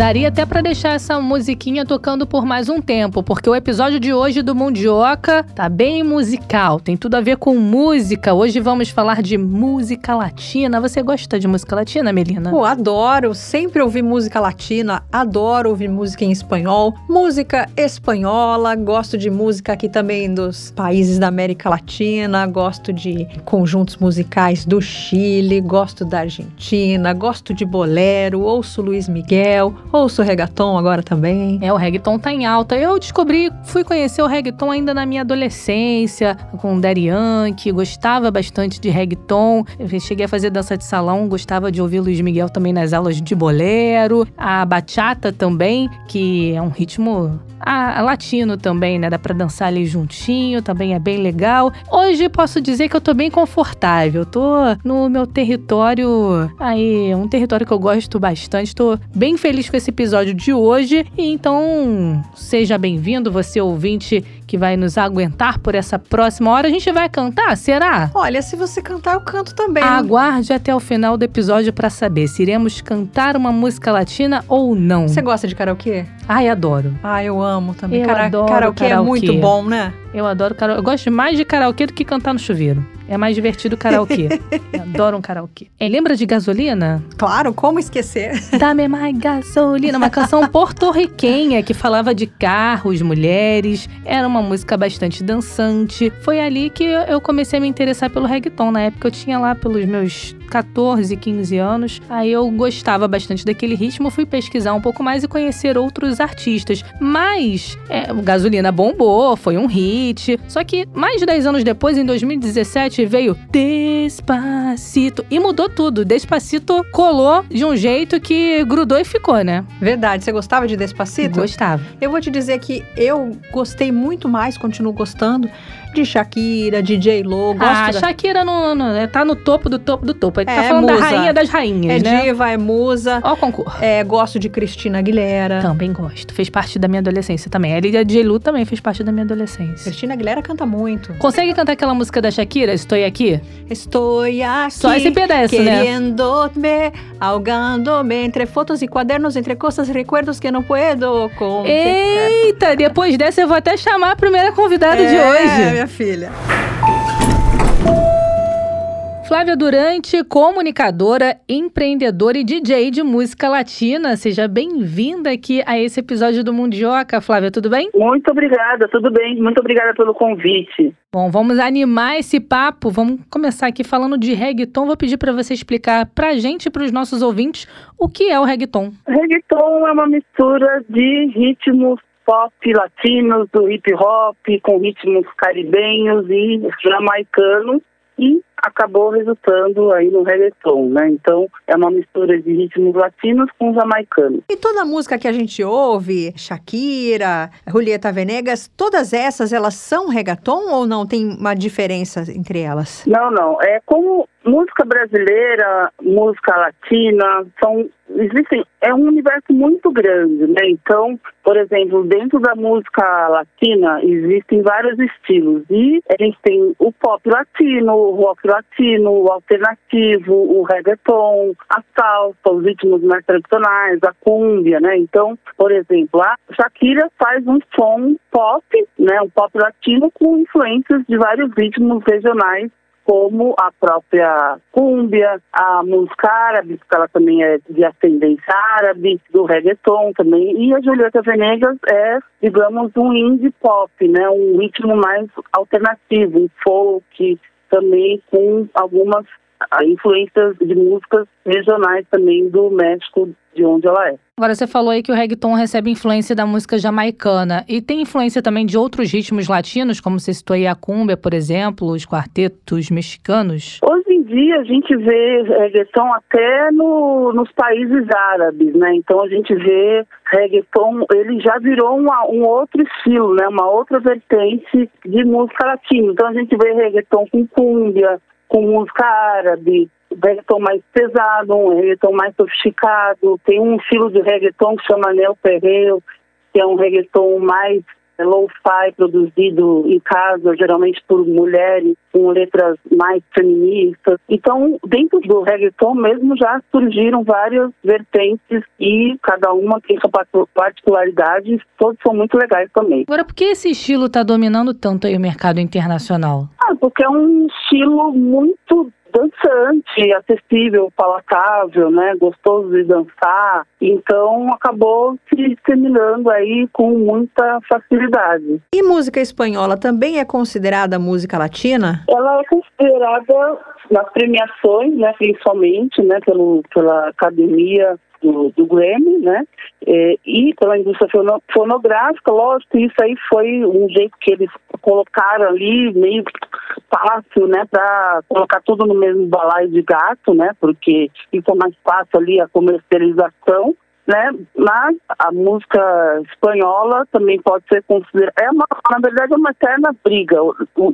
Daria até para deixar essa musiquinha tocando por mais um tempo, porque o episódio de hoje do Mundioca tá bem musical, tem tudo a ver com música. Hoje vamos falar de música latina. Você gosta de música latina, Melina? Pô, adoro, sempre ouvi música latina, adoro ouvir música em espanhol, música espanhola, gosto de música aqui também dos países da América Latina, gosto de conjuntos musicais do Chile, gosto da Argentina, gosto de bolero, ouço Luiz Miguel, Ouço reggaeton agora também. É, o reggaeton tá em alta. Eu descobri, fui conhecer o reggaeton ainda na minha adolescência, com o Daddy Yankee, gostava bastante de reggaeton. Eu cheguei a fazer dança de salão, gostava de ouvir Luiz Miguel também nas aulas de bolero. A bachata também, que é um ritmo ah, latino também, né? Dá pra dançar ali juntinho, também é bem legal. Hoje posso dizer que eu tô bem confortável. Tô no meu território aí, um território que eu gosto bastante. Tô bem feliz com esse episódio de hoje. E então, seja bem-vindo, você ouvinte que vai nos aguentar por essa próxima hora. A gente vai cantar, será? Olha, se você cantar, eu canto também. Aguarde até o final do episódio para saber se iremos cantar uma música latina ou não. Você gosta de karaokê? Ai, adoro. Ah, eu amo também. Eu Cara adoro karaokê, karaokê é muito bom, né? Eu adoro karaokê. Eu gosto mais de karaokê do que cantar no chuveiro. É mais divertido o karaokê. Eu adoro um karaokê. É, lembra de Gasolina? Claro, como esquecer? Dame mais gasolina, uma canção porto-riquenha que falava de carros, mulheres. Era uma música bastante dançante. Foi ali que eu comecei a me interessar pelo reggaeton. Na época eu tinha lá pelos meus 14, 15 anos. Aí eu gostava bastante daquele ritmo, fui pesquisar um pouco mais e conhecer outros artistas. Mas é, Gasolina bombou, foi um hit. Só que mais de 10 anos depois, em 2017, veio Despacito e mudou tudo. Despacito colou de um jeito que grudou e ficou, né? Verdade. Você gostava de Despacito? Gostava. Eu vou te dizer que eu gostei muito mais, continuo gostando de Shakira, de J-Lo. Ah, da... Shakira no, no, é, tá no topo do topo do topo. Ele tá é, tá falando musa. da rainha das rainhas, é né? É diva, é musa. Ó o concurso. É, gosto de Cristina Aguilera. Também gosto. Fez parte da minha adolescência também. A J-Lo também fez parte da minha adolescência. Cristina Aguilera canta muito. Consegue cantar aquela música da Shakira, Estou Aqui? Estou aqui. Só esse pedaço, né? Querendo-me, ahogando-me entre fotos e quadernos, entre coisas e recuerdos que não puedo com. Eita, depois dessa eu vou até chamar a primeira convidada é, de hoje. Minha filha. Flávia Durante, comunicadora, empreendedora e DJ de música latina. Seja bem-vinda aqui a esse episódio do Mundioca. Flávia, tudo bem? Muito obrigada, tudo bem. Muito obrigada pelo convite. Bom, vamos animar esse papo. Vamos começar aqui falando de reggaeton. Vou pedir para você explicar pra gente e para os nossos ouvintes o que é o reggaeton. Reggaeton é uma mistura de ritmos pop latinos, do hip hop, com ritmos caribenhos e jamaicanos e acabou resultando aí no reggaeton, né? Então é uma mistura de ritmos latinos com jamaicanos. E toda a música que a gente ouve, Shakira, Julieta Venegas, todas essas elas são reggaeton ou não tem uma diferença entre elas? Não, não. É como música brasileira, música latina, são existem é um universo muito grande, né? Então, por exemplo, dentro da música latina existem vários estilos e a gente tem o pop latino, o rock latino, o alternativo, o reggaeton, a salsa, os ritmos mais tradicionais, a cumbia, né? Então, por exemplo, a Shakira faz um som pop, né? Um pop latino com influências de vários ritmos regionais como a própria cúmbia, a música árabe, que ela também é de ascendência árabe, do reggaeton também, e a Julieta Venegas é, digamos, um indie pop, né, um ritmo mais alternativo, um folk, também com algumas influências de músicas regionais também do México, de onde ela é. Agora, você falou aí que o reggaeton recebe influência da música jamaicana. E tem influência também de outros ritmos latinos, como você citou aí a cumbia, por exemplo, os quartetos mexicanos? Hoje em dia a gente vê reggaeton até no, nos países árabes, né? Então a gente vê reggaeton, ele já virou uma, um outro estilo, né? Uma outra vertente de música latina. Então a gente vê reggaeton com cumbia, com música árabe, reggaeton mais pesado, um reggaeton mais sofisticado. Tem um estilo de reggaeton que chama Neo Perreo, que é um reggaeton mais é low-fi produzido em casa, geralmente por mulheres, com letras mais feministas. Então, dentro do reggaeton mesmo já surgiram várias vertentes e cada uma tem sua particularidade, todos são muito legais também. Agora, por que esse estilo está dominando tanto aí o mercado internacional? Ah, porque é um estilo muito dançante, acessível, palatável, né, gostoso de dançar. Então acabou se disseminando aí com muita facilidade. E música espanhola também é considerada música latina? Ela é considerada nas premiações, né, principalmente, né, pelo, pela Academia do, do Grammy, né? É, e pela indústria fonográfica, lógico, isso aí foi um jeito que eles colocaram ali, meio fácil, né, para colocar tudo no mesmo balaio de gato, né? Porque ficou mais fácil ali a comercialização. Né? Mas a música espanhola também pode ser considerada. É uma, na verdade, é uma eterna briga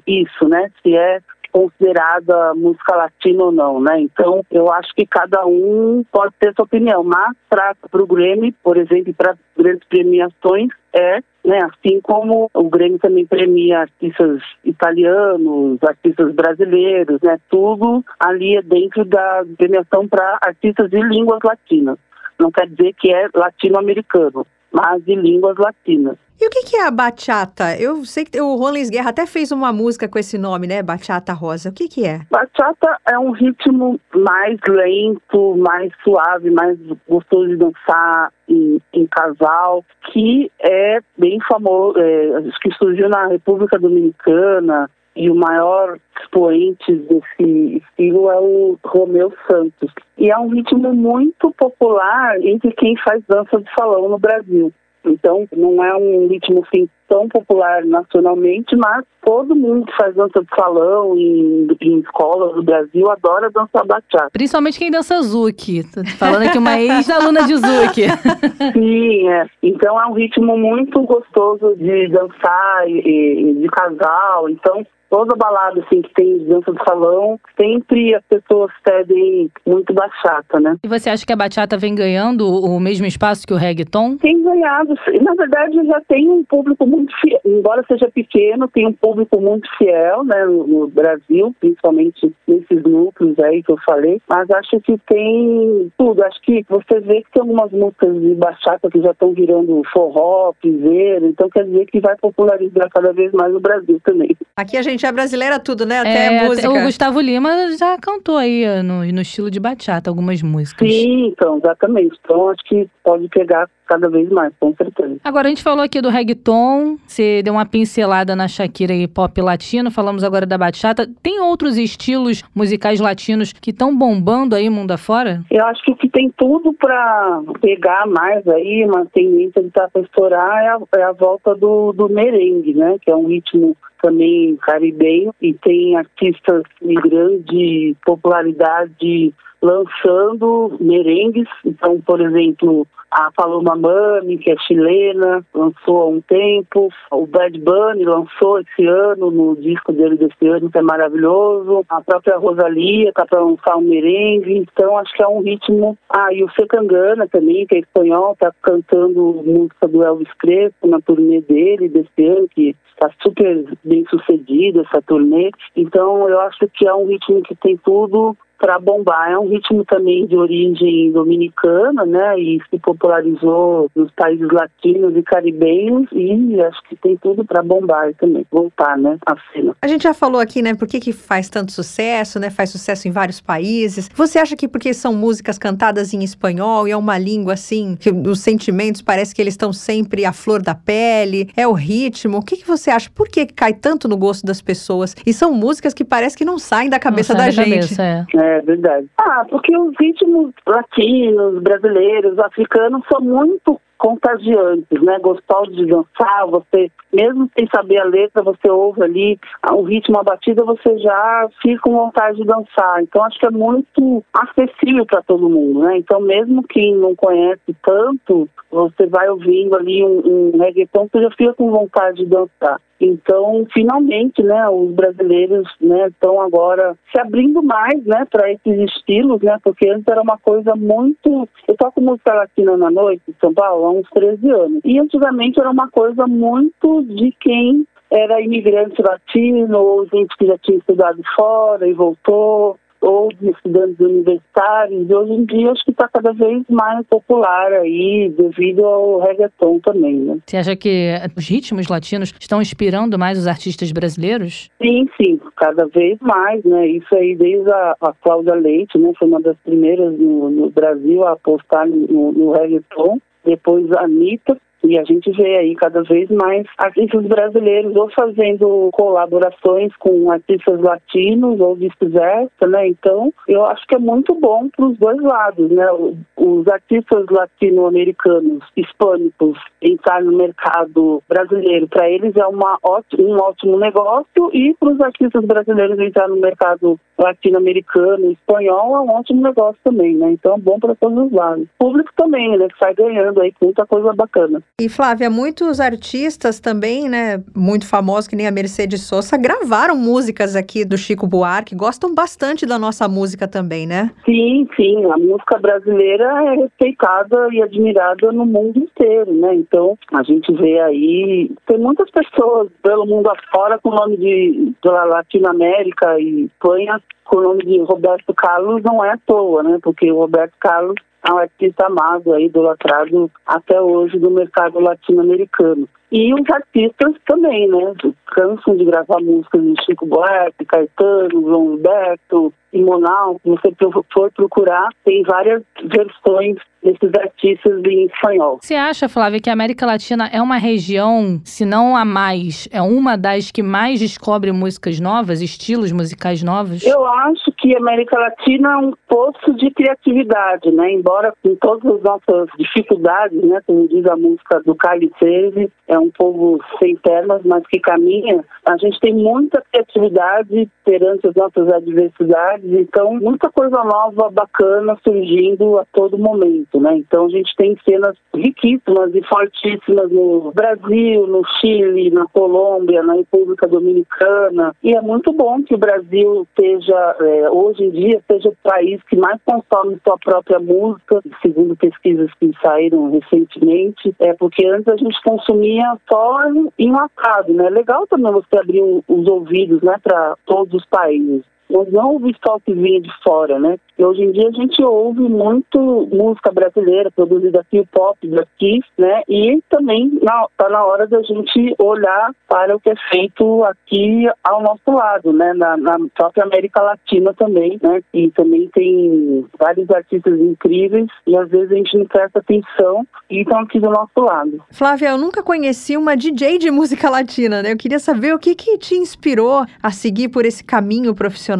isso, né? Se é considerada música latina ou não, né? Então, eu acho que cada um pode ter sua opinião, mas para o Grêmio, por exemplo, para grandes premiações, é né? Assim como o Grêmio também premia artistas italianos, artistas brasileiros, né? Tudo ali é dentro da premiação para artistas de línguas latinas. Não quer dizer que é latino-americano, mas de línguas latinas. E o que, é a bachata? Eu sei que o Rollins Guerra até fez uma música com esse nome, né? Bachata Rosa. O que, que é? Bachata é um ritmo mais lento, mais suave, mais gostoso de dançar em, em casal, que é bem famoso, é, que surgiu na República Dominicana, e o maior expoente desse estilo é o Romeu Santos. E é um ritmo muito popular entre quem faz dança de salão no Brasil. Então, não é um ritmo assim, tão popular nacionalmente, mas todo mundo que faz dança de salão em, em escolas do Brasil adora dançar bachata. Principalmente quem dança zouk. Tô falando aqui uma ex-aluna de zouk. Sim, é. Então é um ritmo muito gostoso de dançar e, e de casal. Então toda balada assim que tem dança de salão, sempre as pessoas pedem muito bachata, né? E você acha que a bachata vem ganhando o mesmo espaço que o reggaeton? Tem ganhado. Na verdade, já tem um público muito fiel, embora seja pequeno, tem um público muito fiel, né, no, Brasil, principalmente nesses núcleos aí que eu falei, mas acho que tem tudo. Acho que você vê que tem algumas músicas de bachata que já estão virando forró, piseiro, então quer dizer que vai popularizar cada vez mais no Brasil também. Aqui a gente é brasileira tudo, né? Até é, música. O Gustavo Lima já cantou aí no, no estilo de bachata algumas músicas. Sim, então, exatamente. Então acho que pode pegar cada vez mais, com certeza. Agora, a gente falou aqui do reggaeton, você deu uma pincelada na Shakira e pop latino, falamos agora da bachata. Tem outros estilos musicais latinos que estão bombando aí mundo afora? Eu acho que o que tem tudo para pegar mais aí, uma tendência de estar tá para estourar, é a, é a volta do, do merengue, né? Que é um ritmo também caribenho e tem artistas de grande popularidade lançando merengues. Então, por exemplo, a Paloma Mami, que é chilena, lançou há um tempo. O Bad Bunny lançou esse ano, no disco dele desse ano, que é maravilhoso. A própria Rosalia está para lançar um merengue. Então, acho que é um ritmo. Ah, e o Secangana também, que é espanhol, está cantando música do Elvis Crespo na turnê dele desse ano, que está super bem sucedida essa turnê. Então, eu acho que é um ritmo que tem tudo para bombar. É um ritmo também de origem dominicana, né? E se popularizou nos países latinos e caribenhos e acho que tem tudo para bombar também, voltar, né? A cena. A gente já falou aqui, né? Por que, que faz tanto sucesso, né? Faz sucesso em vários países. Você acha que porque são músicas cantadas em espanhol e é uma língua assim, que os sentimentos parece que eles estão sempre à flor da pele, é o ritmo. O que, que você acha? Por que cai tanto no gosto das pessoas? E são músicas que parece que não saem da cabeça não da sai gente. Cabeça, é. é. É verdade. Ah, porque os ritmos latinos, brasileiros, africanos são muito contagiantes, né? Gostosos de dançar, você, mesmo sem saber a letra, você ouve ali o ritmo, a batida, você já fica com vontade de dançar. Então, acho que é muito acessível para todo mundo, né? Então, mesmo quem não conhece tanto, você vai ouvindo ali um, um reggaeton, você já fica com vontade de dançar. Então, finalmente, né, os brasileiros, né, estão agora se abrindo mais, né, para esses estilos, né, porque antes era uma coisa muito. Eu toco música latina na noite em São Paulo há uns 13 anos. E antigamente era uma coisa muito de quem era imigrante latino ou gente que já tinha estudado fora e voltou ou de estudantes universitários, e hoje em dia acho que está cada vez mais popular aí, devido ao reggaeton também, né? Você acha que os ritmos latinos estão inspirando mais os artistas brasileiros? Sim, sim, cada vez mais, né? Isso aí desde a, a Cláudia Leite, né? Foi uma das primeiras no, no Brasil a apostar no, no reggaeton, depois a Anitta, e a gente vê aí cada vez mais artistas brasileiros ou fazendo colaborações com artistas latinos ou vice-versa, né? Então, eu acho que é muito bom para os dois lados, né? Os artistas latino-americanos, hispânicos, entrar no mercado brasileiro, para eles é uma ótimo, um ótimo negócio e para os artistas brasileiros entrar no mercado latino-americano, espanhol, é um ótimo negócio também, né? Então, é bom para todos os lados. O público também, né? Que sai ganhando aí com muita coisa bacana. E Flávia, muitos artistas também, né, muito famosos, que nem a Mercedes Sosa, gravaram músicas aqui do Chico Buarque, gostam bastante da nossa música também, né? Sim, sim, a música brasileira é respeitada e admirada no mundo inteiro, né? Então, a gente vê aí, tem muitas pessoas pelo mundo afora com o nome de, de Latinoamérica e Espanha com o nome de Roberto Carlos não é à toa, né? Porque o Roberto Carlos é um artista amado, aí, idolatrado até hoje do mercado latino-americano. E os artistas também, né? Cansam de gravar músicas de Chico Buarque, Caetano, João Humberto, Simonal. Se você for procurar, tem várias versões desses artistas em espanhol. Você acha, Flávia, que a América Latina é uma região, se não a mais, é uma das que mais descobre músicas novas, estilos musicais novos? Eu acho que a América Latina é um poço de criatividade, né? Embora com todas as nossas dificuldades, né? Como diz a música do Carly Seve, é um povo sem pernas, mas que caminha. A gente tem muita criatividade perante as nossas adversidades, então muita coisa nova, bacana surgindo a todo momento, né? Então a gente tem cenas riquíssimas e fortíssimas no Brasil, no Chile, na Colômbia, na República Dominicana, e é muito bom que o Brasil seja, é, hoje em dia, seja o país que mais consome sua própria música, segundo pesquisas que saíram recentemente, é porque antes a gente consumia só em um atado, né? Legal também você abrir os ouvidos, né, para todos os países não ouvir só o que vinha de fora, né? E hoje em dia a gente ouve muito música brasileira produzida aqui, o pop daqui, né? E também está na hora da gente olhar para o que é feito aqui ao nosso lado, né? Na, na própria América Latina também, né? E também tem vários artistas incríveis e às vezes a gente não presta atenção e estão aqui do nosso lado. Flávia, eu nunca conheci uma DJ de música latina, né? Eu queria saber o que, que te inspirou a seguir por esse caminho profissional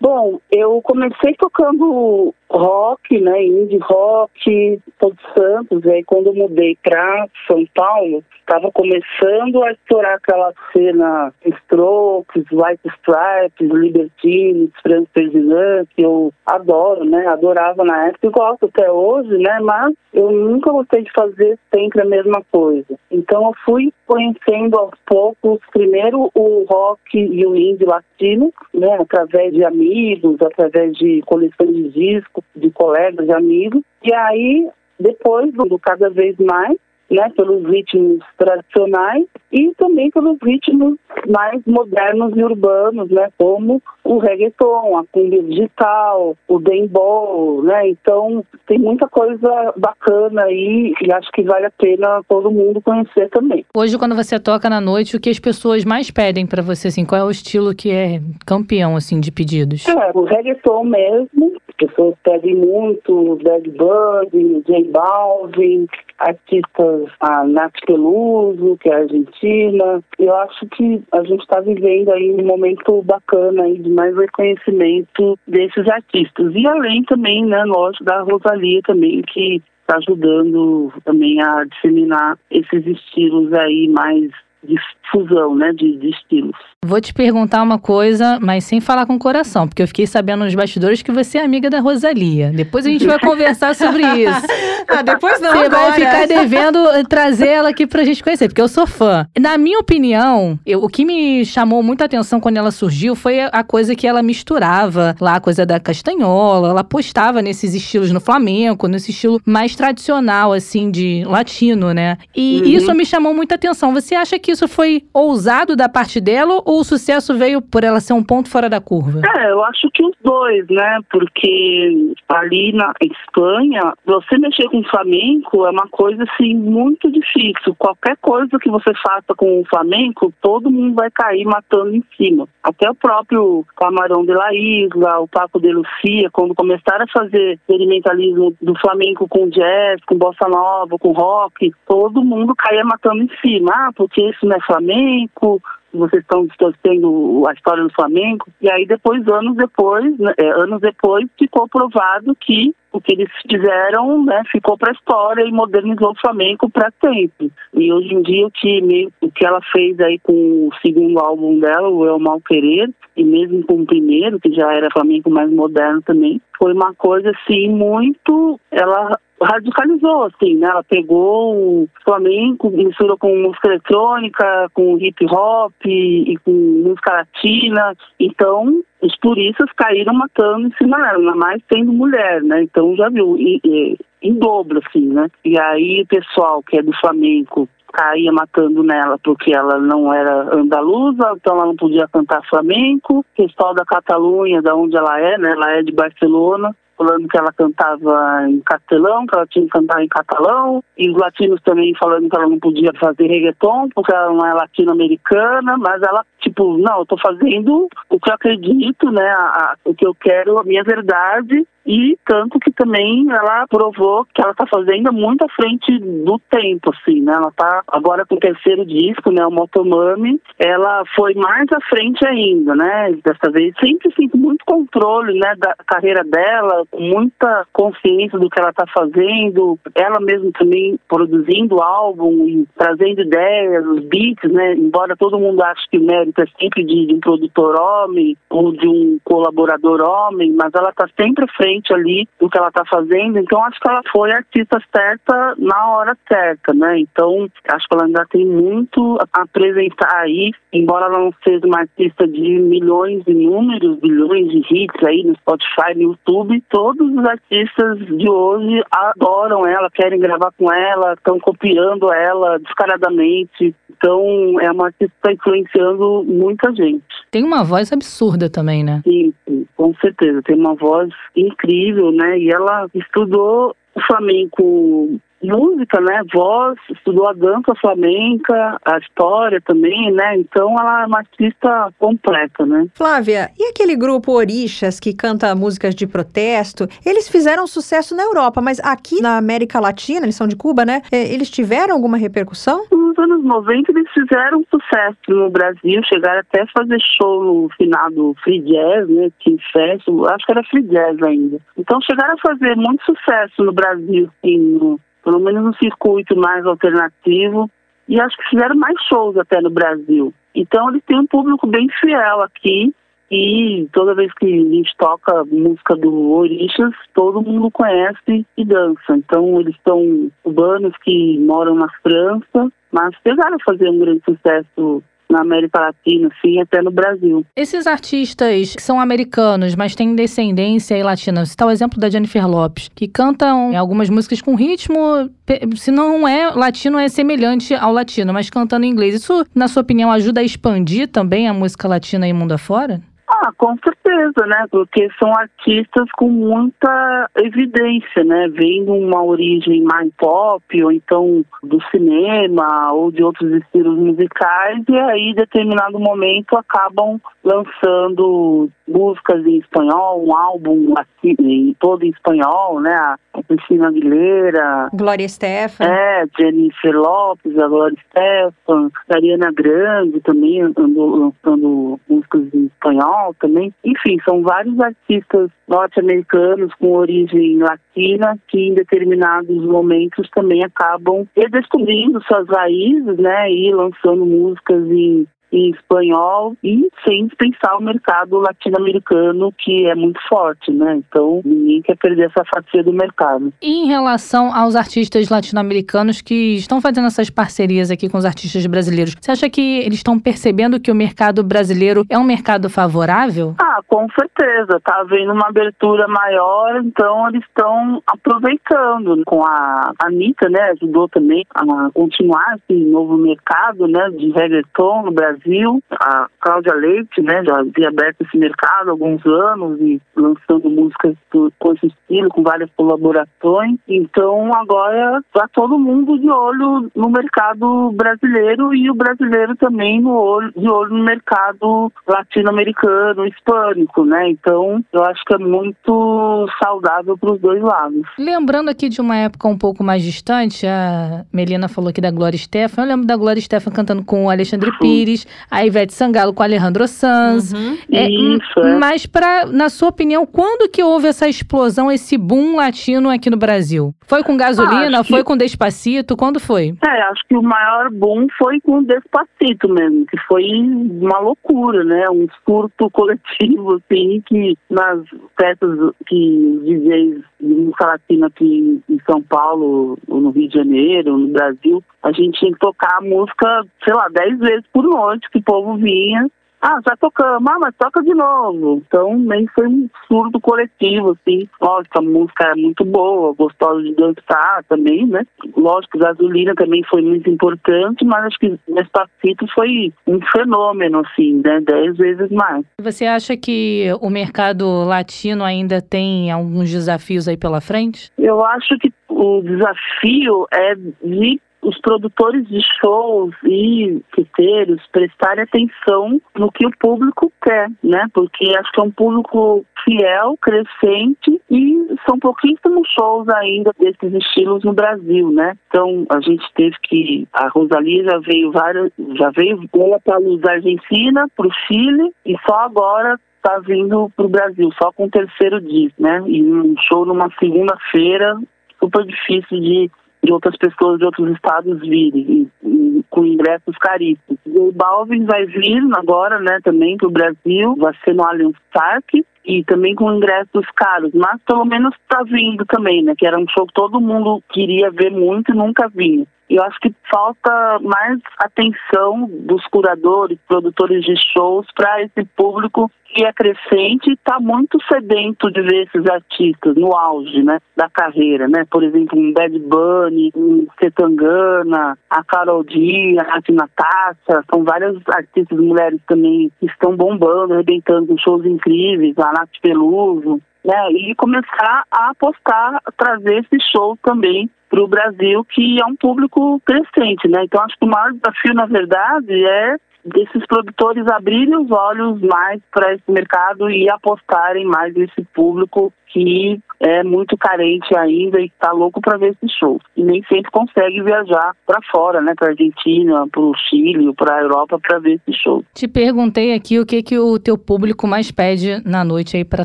Bom, eu comecei tocando rock, né, indie rock, Todos Santos, e aí quando eu mudei para São Paulo, estava começando a estourar aquela cena Strokes, White Stripes, Libertines, Franz Ferdinand, que eu adoro, né, adorava na época e gosto até hoje, né, mas eu nunca gostei de fazer sempre a mesma coisa. Então eu fui conhecendo aos poucos, primeiro o rock e o indie latino, né, através de amigos, através de coleções de discos, de colegas, de amigos. E aí, depois, do cada vez mais, né, pelos ritmos tradicionais e também pelos ritmos mais modernos e urbanos, né, como o reggaeton, a cumbia digital, o dembow, né, então tem muita coisa bacana aí e acho que vale a pena todo mundo conhecer também. Hoje, quando você toca na noite, o que as pessoas mais pedem para você, assim, qual é o estilo que é campeão, assim, de pedidos? É, o reggaeton mesmo, as pessoas pedem muito, Bad Bunny, J Balvin, artistas, a Nath Peluso, que é argentina. Eu acho que a gente está vivendo aí um momento bacana aí de mais reconhecimento desses artistas. E além também, né, lógico, da Rosalia também, que está ajudando também a disseminar esses estilos aí mais de fusão, né, de, de, estilos. Vou te perguntar uma coisa, mas sem falar com o coração, porque eu fiquei sabendo nos bastidores que você é amiga da Rosalia. Depois a gente vai conversar sobre isso. ah, depois não, Você agora. vai ficar devendo trazer ela aqui pra gente conhecer, porque eu sou fã. Na minha opinião, eu, o que me chamou muita atenção quando ela surgiu foi a coisa que ela misturava lá, a coisa da castanhola, ela postava nesses estilos no flamenco, nesse estilo mais tradicional, assim, de latino, né? E uhum. isso me chamou muita atenção. Você acha que isso foi ousado da parte dela ou o sucesso veio por ela ser um ponto fora da curva? É, eu acho que os dois, né? Porque ali na Espanha, você mexer com o flamenco é uma coisa assim muito difícil. Qualquer coisa que você faça com o flamenco, todo mundo vai cair matando em cima. Até o próprio Camarão de la Isla, o Paco de Lucia, quando começaram a fazer experimentalismo do flamenco com jazz, com bossa nova, com rock, todo mundo caía matando em cima. Ah, porque isso não é flamenco, vocês estão distorcendo a história do Flamengo. E aí depois, anos depois, né, é, anos depois, ficou provado que o que eles fizeram, né, ficou para a história e modernizou o Flamengo para sempre. E hoje em dia o que o que ela fez aí com o segundo álbum dela, o El Mal Querer, e mesmo com o primeiro, que já era Flamengo mais moderno também, foi uma coisa assim muito, ela radicalizou, assim, né? Ela pegou o flamenco, misturou com música eletrônica, com hip hop e, com música latina. Então, os turistas caíram matando em cima dela, ainda mais sendo mulher, né? Então já viu, e, e, em dobro, assim, né? E aí o pessoal que é do flamenco caía matando nela porque ela não era andaluza, então ela não podia cantar flamenco. O pessoal da Catalunha, da onde ela é, né? Ela é de Barcelona, falando que ela cantava em castelão, que ela tinha que cantar em catalão, e os latinos também falando que ela não podia fazer reggaeton, porque ela não é latino-americana, mas ela, tipo, não, eu tô fazendo o que eu acredito, né, a, a, o que eu quero, a minha verdade, e tanto que também ela provou que ela está fazendo muito à frente do tempo, assim, né? Ela está agora com o terceiro disco, né? O Motomami, ela foi mais à frente ainda, né? Dessa vez sempre sinto muito controle, né? Da carreira dela, muita consciência do que ela está fazendo, ela mesma também produzindo álbum e trazendo ideias, os beats, né? Embora todo mundo ache que o mérito é sempre de, de um produtor homem ou de um colaborador homem, mas ela está sempre à frente ali do que ela está fazendo. Então, acho que ela foi a artista certa na hora certa, né? Então, acho que ela ainda tem muito a apresentar aí, embora ela não seja uma artista de milhões de números, bilhões de hits aí no Spotify, no YouTube, todos os artistas de hoje adoram ela, querem gravar com ela, estão copiando ela descaradamente. Então, é uma artista que está influenciando muita gente. Tem uma voz absurda também, né? Sim, com certeza. Tem uma voz incrível, né? E ela estudou o flamenco música, né, voz, estudou a dança flamenca, a história também, né, então ela é uma artista completa, né. Flávia, e aquele grupo Orixas que canta músicas de protesto, eles fizeram sucesso na Europa, mas aqui na América Latina, eles são de Cuba, né, é, eles tiveram alguma repercussão? Nos anos 90 eles fizeram sucesso no Brasil, chegaram até a fazer show no final do Free Jazz, né, que festa, acho que era Free Jazz ainda. Então chegaram a fazer muito sucesso no Brasil, sim, no pelo menos no circuito mais alternativo, e acho que fizeram mais shows até no Brasil. Então eles têm um público bem fiel aqui, e toda vez que a gente toca música do Orixas, todo mundo conhece e dança. Então eles são cubanos que moram na França, mas chegaram a fazer um grande sucesso na América Latina, sim, até no Brasil. Esses artistas que são americanos, mas têm descendência latina, você está o exemplo da Jennifer Lopes, que cantam algumas músicas com ritmo, se não é latino, é semelhante ao latino, mas cantando em inglês. Isso, na sua opinião, ajuda a expandir também a música latina aí mundo afora? Ah, com certeza, né? Porque são artistas com muita evidência, né? Vem de uma origem mais pop, ou então do cinema, ou de outros estilos musicais, e aí, em determinado momento, acabam lançando músicas em espanhol, um álbum assim, todo em espanhol, né? A Cristina Aguilera. Glória Estefan. É, Jennifer Lopes, a Glória Estefan, Ariana Grande também, andou lançando músicas em espanhol também. Enfim, são vários artistas norte-americanos com origem latina que em determinados momentos também acabam redescobrindo suas raízes, né, e lançando músicas em em espanhol e sem pensar o mercado latino-americano que é muito forte, né? Então ninguém quer perder essa fatia do mercado. E em relação aos artistas latino-americanos que estão fazendo essas parcerias aqui com os artistas brasileiros, você acha que eles estão percebendo que o mercado brasileiro é um mercado favorável? Ah, com certeza. Tá havendo uma abertura maior, então eles estão aproveitando. Com a Anitta, né, ajudou também a continuar esse novo mercado, né, de reggaeton no Brasil Brasil. A Cláudia Leite, né, já havia aberto esse mercado há alguns anos e lançando músicas com esse estilo, com várias colaborações. Então agora está todo mundo de olho no mercado brasileiro e o brasileiro também no olho, de olho no mercado latino-americano, hispânico, né? Então eu acho que é muito saudável para os dois lados. Lembrando aqui de uma época um pouco mais distante, a Melina falou aqui da Glória Estefan. Eu lembro da Glória Estefan cantando com o Alexandre Pires, a Ivete Sangalo com Alejandro Sanz. Uhum. É, Isso, é. Mas, pra, na sua opinião, quando que houve essa explosão, esse boom latino aqui no Brasil? Foi com gasolina? Ah, foi que... com Despacito? Quando foi? É, acho que o maior boom foi com Despacito mesmo, que foi uma loucura, né? Um surto coletivo, assim, que nas festas que DJs de música latina aqui em São Paulo, ou no Rio de Janeiro, no Brasil, a gente tinha que tocar a música, sei lá, dez vezes por noite, que o povo vinha ah, já tocamos, ah, mas toca de novo. Então, meio foi um surdo coletivo, assim. Lógico, a música é muito boa, gostosa de dançar também, né? Lógico, gasolina também foi muito importante, mas acho que Despacito foi um fenômeno, assim, né? Dez vezes mais. Você acha que o mercado latino ainda tem alguns desafios aí pela frente? Eu acho que o desafio é de os produtores de shows e fiteiros prestarem atenção no que o público quer, né? Porque acho que é um público fiel, crescente e são pouquíssimos shows ainda desses estilos no Brasil, né? Então a gente teve que a Rosalia já veio várias, já veio ela para Luz Argentina, para o Chile e só agora está vindo para o Brasil, só com o terceiro disco, né? E um show numa segunda-feira super difícil de de outras pessoas de outros estados virem, e, e, com ingressos caríssimos. O Balvin vai vir agora, né, também para o Brasil, vai ser no Allianz Parque, e também com ingressos caros, mas pelo menos está vindo também, né, que era um show que todo mundo queria ver muito e nunca vinha. E eu acho que falta mais atenção dos curadores, produtores de shows para esse público que é crescente e está muito sedento de ver esses artistas no auge, né, da carreira, né? Por exemplo, um Bad Bunny, um Setangana, a Carol D, a Natasha, são várias artistas mulheres também que estão bombando, arrebentando com shows incríveis, a Nath Peluso, né? E começar a apostar, trazer esse show também para o Brasil, que é um público crescente, né? Então acho que o maior desafio, na verdade, é desses produtores abrirem os olhos mais para esse mercado e apostarem mais nesse público que é muito carente ainda e está louco para ver esse show. E nem sempre consegue viajar para fora, né, para Argentina, para o Chile, para a Europa para ver esse show. Te perguntei aqui o que que o teu público mais pede na noite aí para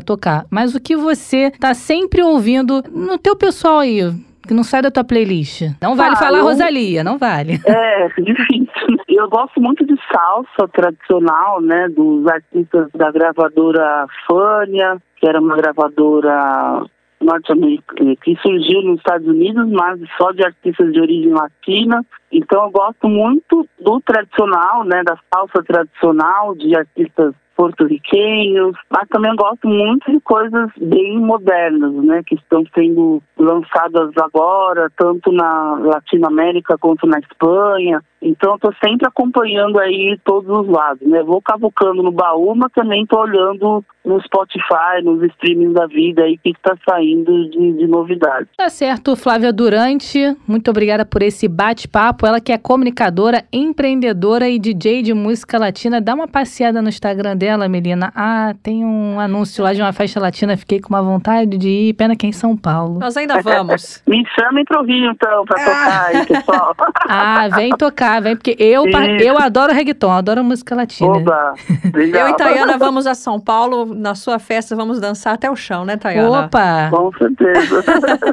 tocar, mas o que você tá sempre ouvindo no teu pessoal aí, que não sai da tua playlist. Não vale ah, falar eu... Rosalia, não vale. É, difícil. Eu gosto muito de salsa tradicional, né, dos artistas da gravadora Fânia, que era uma gravadora norte-americana que surgiu nos Estados Unidos, mas só de artistas de origem latina. Então eu gosto muito do tradicional, né, da salsa tradicional, de artistas porto-riquenhos, mas também gosto muito de coisas bem modernas, né, que estão sendo lançadas agora, tanto na Latinoamérica quanto na Espanha. Então estou sempre acompanhando aí todos os lados, né? Vou cavucando no baú, mas também estou olhando no Spotify, nos streamings da vida aí, o que está saindo de, de novidades. Tá certo, Flávia Durante, muito obrigada por esse bate-papo. Ela que é comunicadora, empreendedora e DJ de música latina. Dá uma passeada no Instagram dela, Melina. Ah, tem um anúncio lá de uma festa latina, fiquei com uma vontade de ir, pena que é em São Paulo. Nós ainda vamos. Me chamem pro Rio, então, pra tocar aí, pessoal. Ah, vem tocar, vem, porque eu, Isso. eu adoro reggaeton, adoro música latina. Oba. Eu e Tayana vamos a São Paulo, na sua festa, vamos dançar até o chão, né, Tayana? Opa! Com certeza.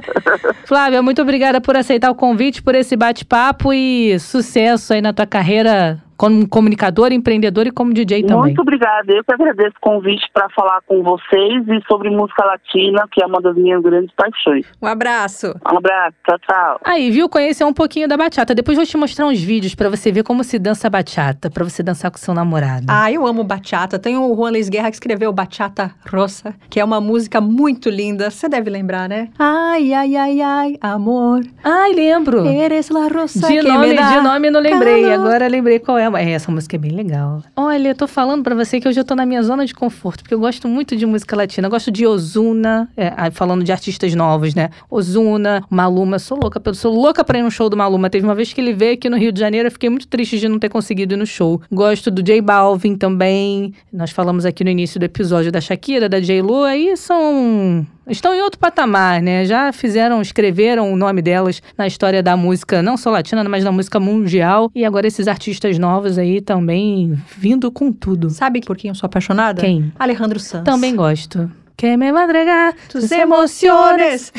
Flávia, muito obrigada por aceitar o convite, por esse bate-papo e sucesso aí na tua carreira como comunicador, empreendedor e como DJ também. Muito obrigada. Eu que agradeço o convite para falar com vocês e sobre música latina, que é uma das minhas grandes paixões. Um abraço. Um abraço, tchau, tchau. Aí, viu? Conhecer um pouquinho da bachata. Depois vou te mostrar uns vídeos pra você ver como se dança bachata, pra você dançar com seu namorado. Ah, eu amo bachata. Tem o Juan Luiz Guerra que escreveu Bachata Rosa, que é uma música muito linda. Você deve lembrar, né? Ai, ai, ai, ai, amor. Ai, lembro. Eres la rosa De que nome, me dá de nome não lembrei, calor. agora lembrei qual é. É, essa música é bem legal. Olha, eu tô falando pra você que hoje eu tô na minha zona de conforto, porque eu gosto muito de música latina. Eu gosto de Ozuna, é, falando de artistas novos, né? Ozuna, Maluma, sou louca, pelo- sou louca pra ir no show do Maluma. Teve uma vez que ele veio aqui no Rio de Janeiro, eu fiquei muito triste de não ter conseguido ir no show. Gosto do J Balvin também. Nós falamos aqui no início do episódio da Shakira, da J Lo, aí são estão em outro patamar, né? Já fizeram, escreveram o nome delas na história da música, não só latina, mas na música mundial. E agora esses artistas novos aí também vindo com tudo. Sabe por quem eu sou apaixonada? Quem? Alejandro Sanz. Também gosto. Que me va a entregar Tus tus emociones.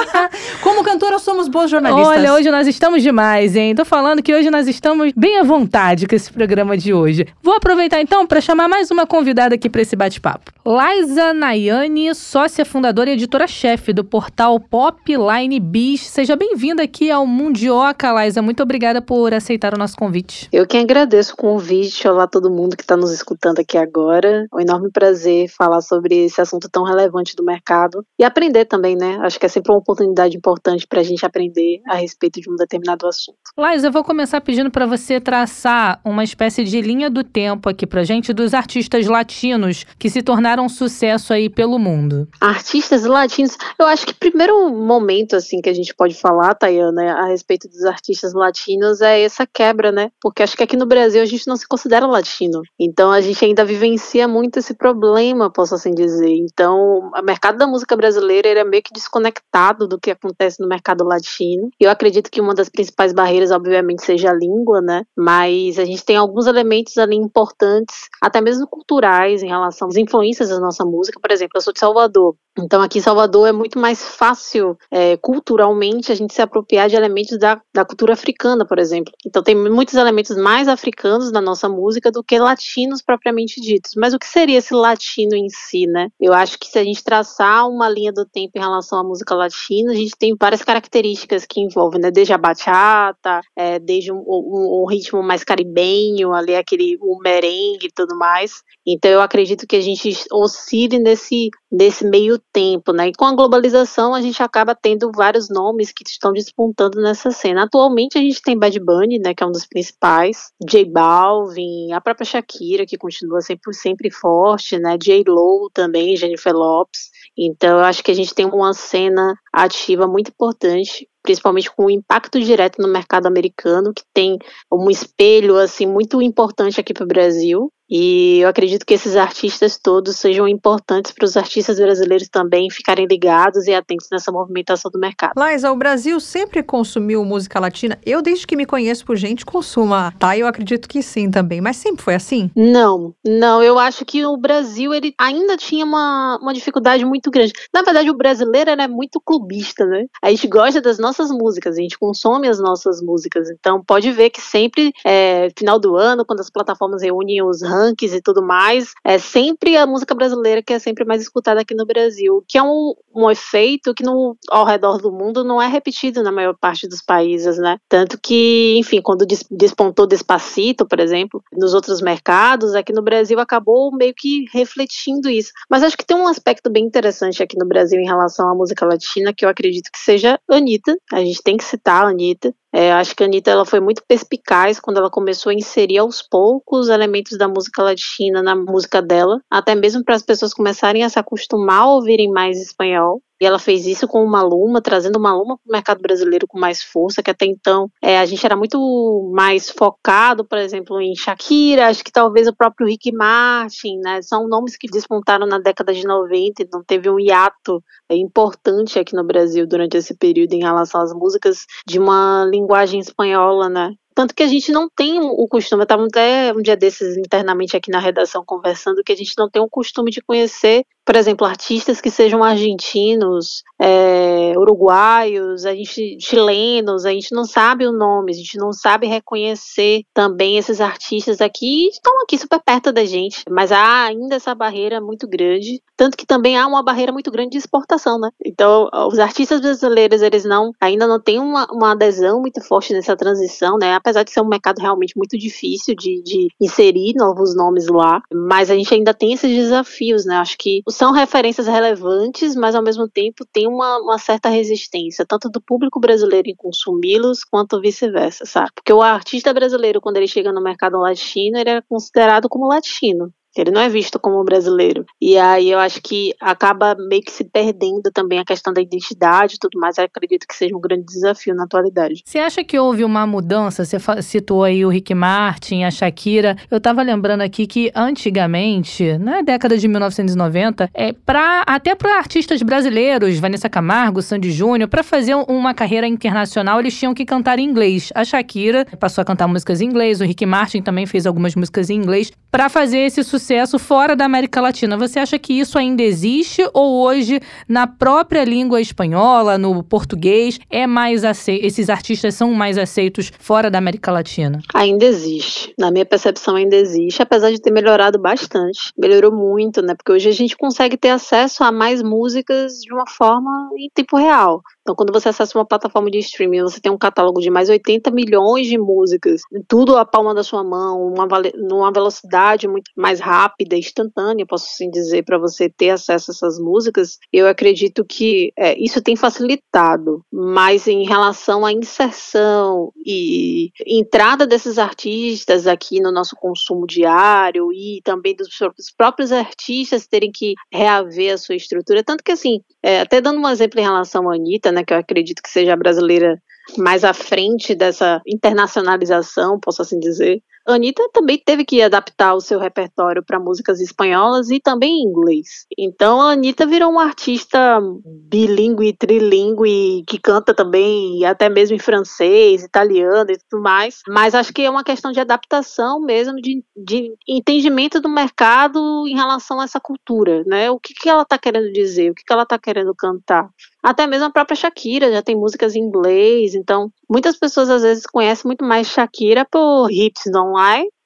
Como cantora, somos bons jornalistas. Olha, hoje nós estamos demais, hein? Tô falando que hoje nós estamos bem à vontade com esse programa de hoje. Vou aproveitar então para chamar mais uma convidada aqui para esse bate-papo. Liza Nayane, sócia fundadora e editora-chefe do portal Popline Bis. Seja bem-vinda aqui ao Mundioca, Liza. Muito obrigada por aceitar o nosso convite. Eu que agradeço o convite. Olá, todo mundo que está nos escutando aqui agora. É um enorme prazer falar sobre esse assunto tão relevante do mercado e aprender também, né? Acho que é sempre uma oportunidade importante para a gente aprender a respeito de um determinado assunto. Liza, eu vou começar pedindo para você traçar uma espécie de linha do tempo aqui pra gente dos artistas latinos que se tornaram um sucesso aí pelo mundo. Artistas latinos, eu acho que o primeiro momento assim que a gente pode falar, Tayana, a respeito dos artistas latinos é essa quebra, né? Porque acho que aqui no Brasil a gente não se considera latino. Então a gente ainda vivencia muito esse problema, posso assim dizer. Então, o mercado da música brasileira ele é meio que desconectado do que acontece no mercado latino. Eu acredito que uma das principais barreiras, obviamente, seja a língua, né? Mas a gente tem alguns elementos ali importantes, até mesmo culturais, em relação às influências da nossa música. Por exemplo, eu sou de Salvador. Então, aqui em Salvador é muito mais fácil, é, culturalmente, a gente se apropriar de elementos da, da cultura africana, por exemplo. Então, tem muitos elementos mais africanos na nossa música do que latinos propriamente ditos. Mas o que seria esse latino em si, né? Eu acho que se a gente traçar uma linha do tempo em relação à música latina, a gente tem várias características que envolvem, né? Desde a bachata, é, desde um, um- um ritmo mais caribenho, ali aquele o merengue e tudo mais. Então eu acredito que a gente oscile nesse, nesse meio tempo, né? E com a globalização a gente acaba tendo vários nomes que estão despontando nessa cena. Atualmente a gente tem Bad Bunny, né? Que é um dos principais, J Balvin, a própria Shakira que continua sempre, sempre forte, né? J Lo também, Jennifer Lopes. Então eu acho que a gente tem uma cena ativa muito importante principalmente com o impacto direto no mercado americano, que tem um espelho assim muito importante aqui para o Brasil. E eu acredito que esses artistas todos sejam importantes para os artistas brasileiros também ficarem ligados e atentos nessa movimentação do mercado. Liza, o Brasil sempre consumiu música latina. Eu, desde que me conheço por gente, consuma, tá? Eu acredito que sim também. Mas sempre foi assim? Não, não, eu acho que o Brasil ele ainda tinha uma, uma dificuldade muito grande. Na verdade, o brasileiro é muito clubista, né? A gente gosta das nossas músicas, a gente consome as nossas músicas. Então, pode ver que sempre, é, final do ano, quando as plataformas reúnem os rankings e tudo mais, é sempre a música brasileira que é sempre mais escutada aqui no Brasil, que é um, um efeito que no, ao redor do mundo não é repetido na maior parte dos países, né? Tanto que, enfim, quando des- despontou Despacito, por exemplo, nos outros mercados, aqui no Brasil acabou meio que refletindo isso. Mas acho que tem um aspecto bem interessante aqui no Brasil em relação à música latina, que eu acredito que seja Anitta. A gente tem que citar a Anitta. É, acho que a Anitta ela foi muito perspicaz quando ela começou a inserir aos poucos elementos da música latina na música dela, até mesmo para as pessoas começarem a se acostumar a ouvirem mais espanhol. E ela fez isso com uma Maluma, trazendo uma Maluma para o mercado brasileiro com mais força, que até então é, a gente era muito mais focado, por exemplo, em Shakira, acho que talvez o próprio Rick Martin, né? São nomes que despontaram na década de 90, então teve um hiato é, importante aqui no Brasil durante esse período em relação às músicas de uma linguagem espanhola, né? Tanto que a gente não tem o costume, estava até um dia desses internamente aqui na redação conversando, que a gente não tem o costume de conhecer por exemplo, artistas que sejam argentinos, é, uruguaios, a gente, chilenos, a gente não sabe o nome, a gente não sabe reconhecer também esses artistas aqui, estão aqui super perto da gente, mas há ainda essa barreira muito grande, tanto que também há uma barreira muito grande de exportação, né? Então, os artistas brasileiros, eles não, ainda não têm uma, uma adesão muito forte nessa transição, né? Apesar de ser um mercado realmente muito difícil de, de inserir novos nomes lá, mas a gente ainda tem esses desafios, né? Acho que são referências relevantes, mas ao mesmo tempo tem uma, uma certa resistência, tanto do público brasileiro em consumi-los, quanto vice-versa, sabe? Porque o artista brasileiro, quando ele chega no mercado latino, ele é considerado como latino. Ele não é visto como brasileiro. E aí eu acho que acaba meio que se perdendo também a questão da identidade e tudo mais. Eu acredito que seja um grande desafio na atualidade. Você acha que houve uma mudança? Você citou aí o Rick Martin, a Shakira. Eu estava lembrando aqui que antigamente, na década de 1990, é para até para artistas brasileiros, Vanessa Camargo, Sandy Júnior, para fazer uma carreira internacional, eles tinham que cantar em inglês. A Shakira passou a cantar músicas em inglês, o Rick Martin também fez algumas músicas em inglês para fazer esse sucesso sucesso fora da América Latina. Você acha que isso ainda existe ou hoje na própria língua espanhola, no português, é mais aceito, esses artistas são mais aceitos fora da América Latina? Ainda existe. Na minha percepção ainda existe, apesar de ter melhorado bastante. Melhorou muito, né? Porque hoje a gente consegue ter acesso a mais músicas de uma forma em tempo real. Então, quando você acessa uma plataforma de streaming, você tem um catálogo de mais 80 milhões de músicas, tudo à palma da sua mão, uma, numa velocidade muito mais rápida, instantânea, posso assim dizer, para você ter acesso a essas músicas. Eu acredito que é, isso tem facilitado, mas em relação à inserção e entrada desses artistas aqui no nosso consumo diário e também dos próprios artistas terem que reaver a sua estrutura, tanto que assim, é, até dando um exemplo em relação à Anitta, né? Né, que eu acredito que seja a brasileira mais à frente dessa internacionalização, posso assim dizer. Anitta também teve que adaptar o seu repertório para músicas espanholas e também em inglês. Então a Anitta virou uma artista bilíngue, trilingue, que canta também até mesmo em francês, italiano e tudo mais. Mas acho que é uma questão de adaptação mesmo, de, de entendimento do mercado em relação a essa cultura, né? O que, que ela está querendo dizer, o que, que ela está querendo cantar. Até mesmo a própria Shakira já tem músicas em inglês, então muitas pessoas às vezes conhecem muito mais Shakira por Hips Don't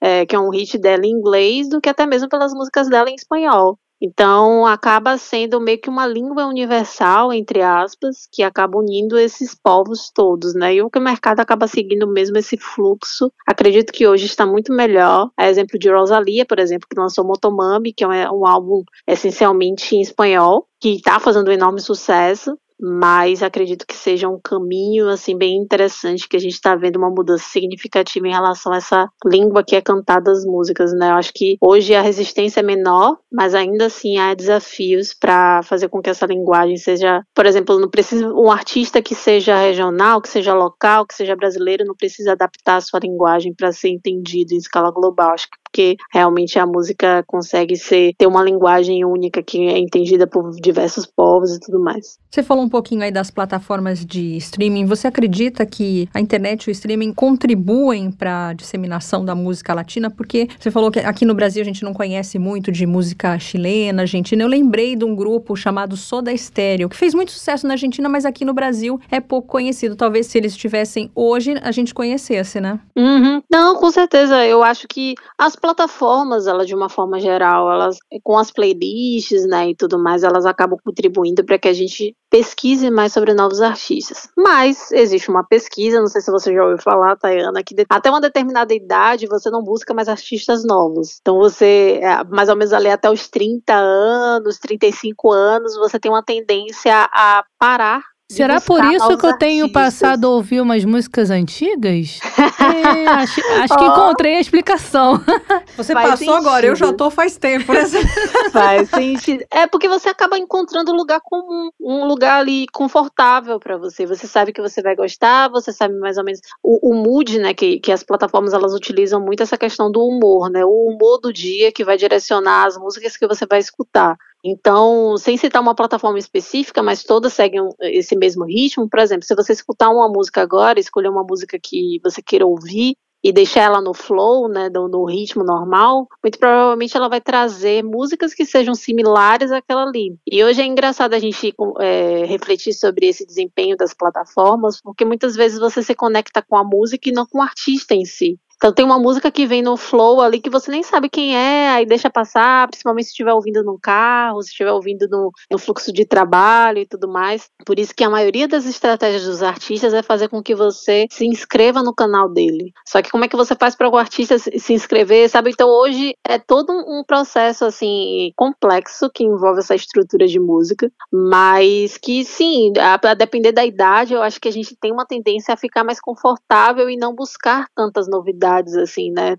É, que é um hit dela em inglês, do que até mesmo pelas músicas dela em espanhol. Então, acaba sendo meio que uma língua universal, entre aspas, que acaba unindo esses povos todos, né? E o que o mercado acaba seguindo mesmo esse fluxo. Acredito que hoje está muito melhor. A exemplo de Rosalia, por exemplo, que lançou Motomami, que é um álbum essencialmente em espanhol, que está fazendo um enorme sucesso mas acredito que seja um caminho assim bem interessante que a gente está vendo uma mudança significativa em relação a essa língua que é cantada as músicas, né? Eu acho que hoje a resistência é menor, mas ainda assim há desafios para fazer com que essa linguagem seja, por exemplo, não precisa um artista que seja regional, que seja local, que seja brasileiro, não precisa adaptar a sua linguagem para ser entendido em escala global. Acho que porque realmente a música consegue ser ter uma linguagem única que é entendida por diversos povos e tudo mais. Você falou um pouquinho aí das plataformas de streaming. Você acredita que a internet e o streaming contribuem para a disseminação da música latina? Porque você falou que aqui no Brasil a gente não conhece muito de música chilena, argentina. Eu lembrei de um grupo chamado Soda Stereo, que fez muito sucesso na Argentina, mas aqui no Brasil é pouco conhecido. Talvez se eles estivessem hoje, a gente conhecesse, né? Uhum. Não, com certeza. Eu acho que as plataformas, ela de uma forma geral, elas com as playlists, né, e tudo mais, elas acabam contribuindo para que a gente pesquise mais sobre novos artistas. Mas existe uma pesquisa, não sei se você já ouviu falar, Tayana, que até uma determinada idade você não busca mais artistas novos. Então você, é, mais ou menos ali até os 30 anos, 35 anos, você tem uma tendência a parar Será por isso que eu tenho passado a ouvir umas músicas antigas? é, acho, acho que encontrei a explicação. Você faz passou sentido. agora, eu já tô faz tempo. Né? faz sentido. É porque você acaba encontrando um lugar comum, um lugar ali confortável para você. Você sabe que você vai gostar, você sabe mais ou menos o, o mood, né, que, que as plataformas elas utilizam muito essa questão do humor, né? O humor do dia que vai direcionar as músicas que você vai escutar. Então, sem citar uma plataforma específica, mas todas seguem esse mesmo ritmo. Por exemplo, se você escutar uma música agora, escolher uma música que você queira ouvir e deixar ela no flow, né, no, no ritmo normal, muito provavelmente ela vai trazer músicas que sejam similares àquela ali. E hoje é engraçado a gente é, refletir sobre esse desempenho das plataformas, porque muitas vezes você se conecta com a música e não com o artista em si. Então tem uma música que vem no flow ali que você nem sabe quem é, aí deixa passar, principalmente se estiver ouvindo no carro, se estiver ouvindo no, no, fluxo de trabalho e tudo mais. Por isso que a maioria das estratégias dos artistas é fazer com que você se inscreva no canal dele. Só que como é que você faz para o artista se inscrever, sabe? Então hoje é todo um processo assim complexo que envolve essa estrutura de música, mas que sim, a, a depender da idade, eu acho que a gente tem uma tendência a ficar mais confortável e não buscar tantas novidades assim, né?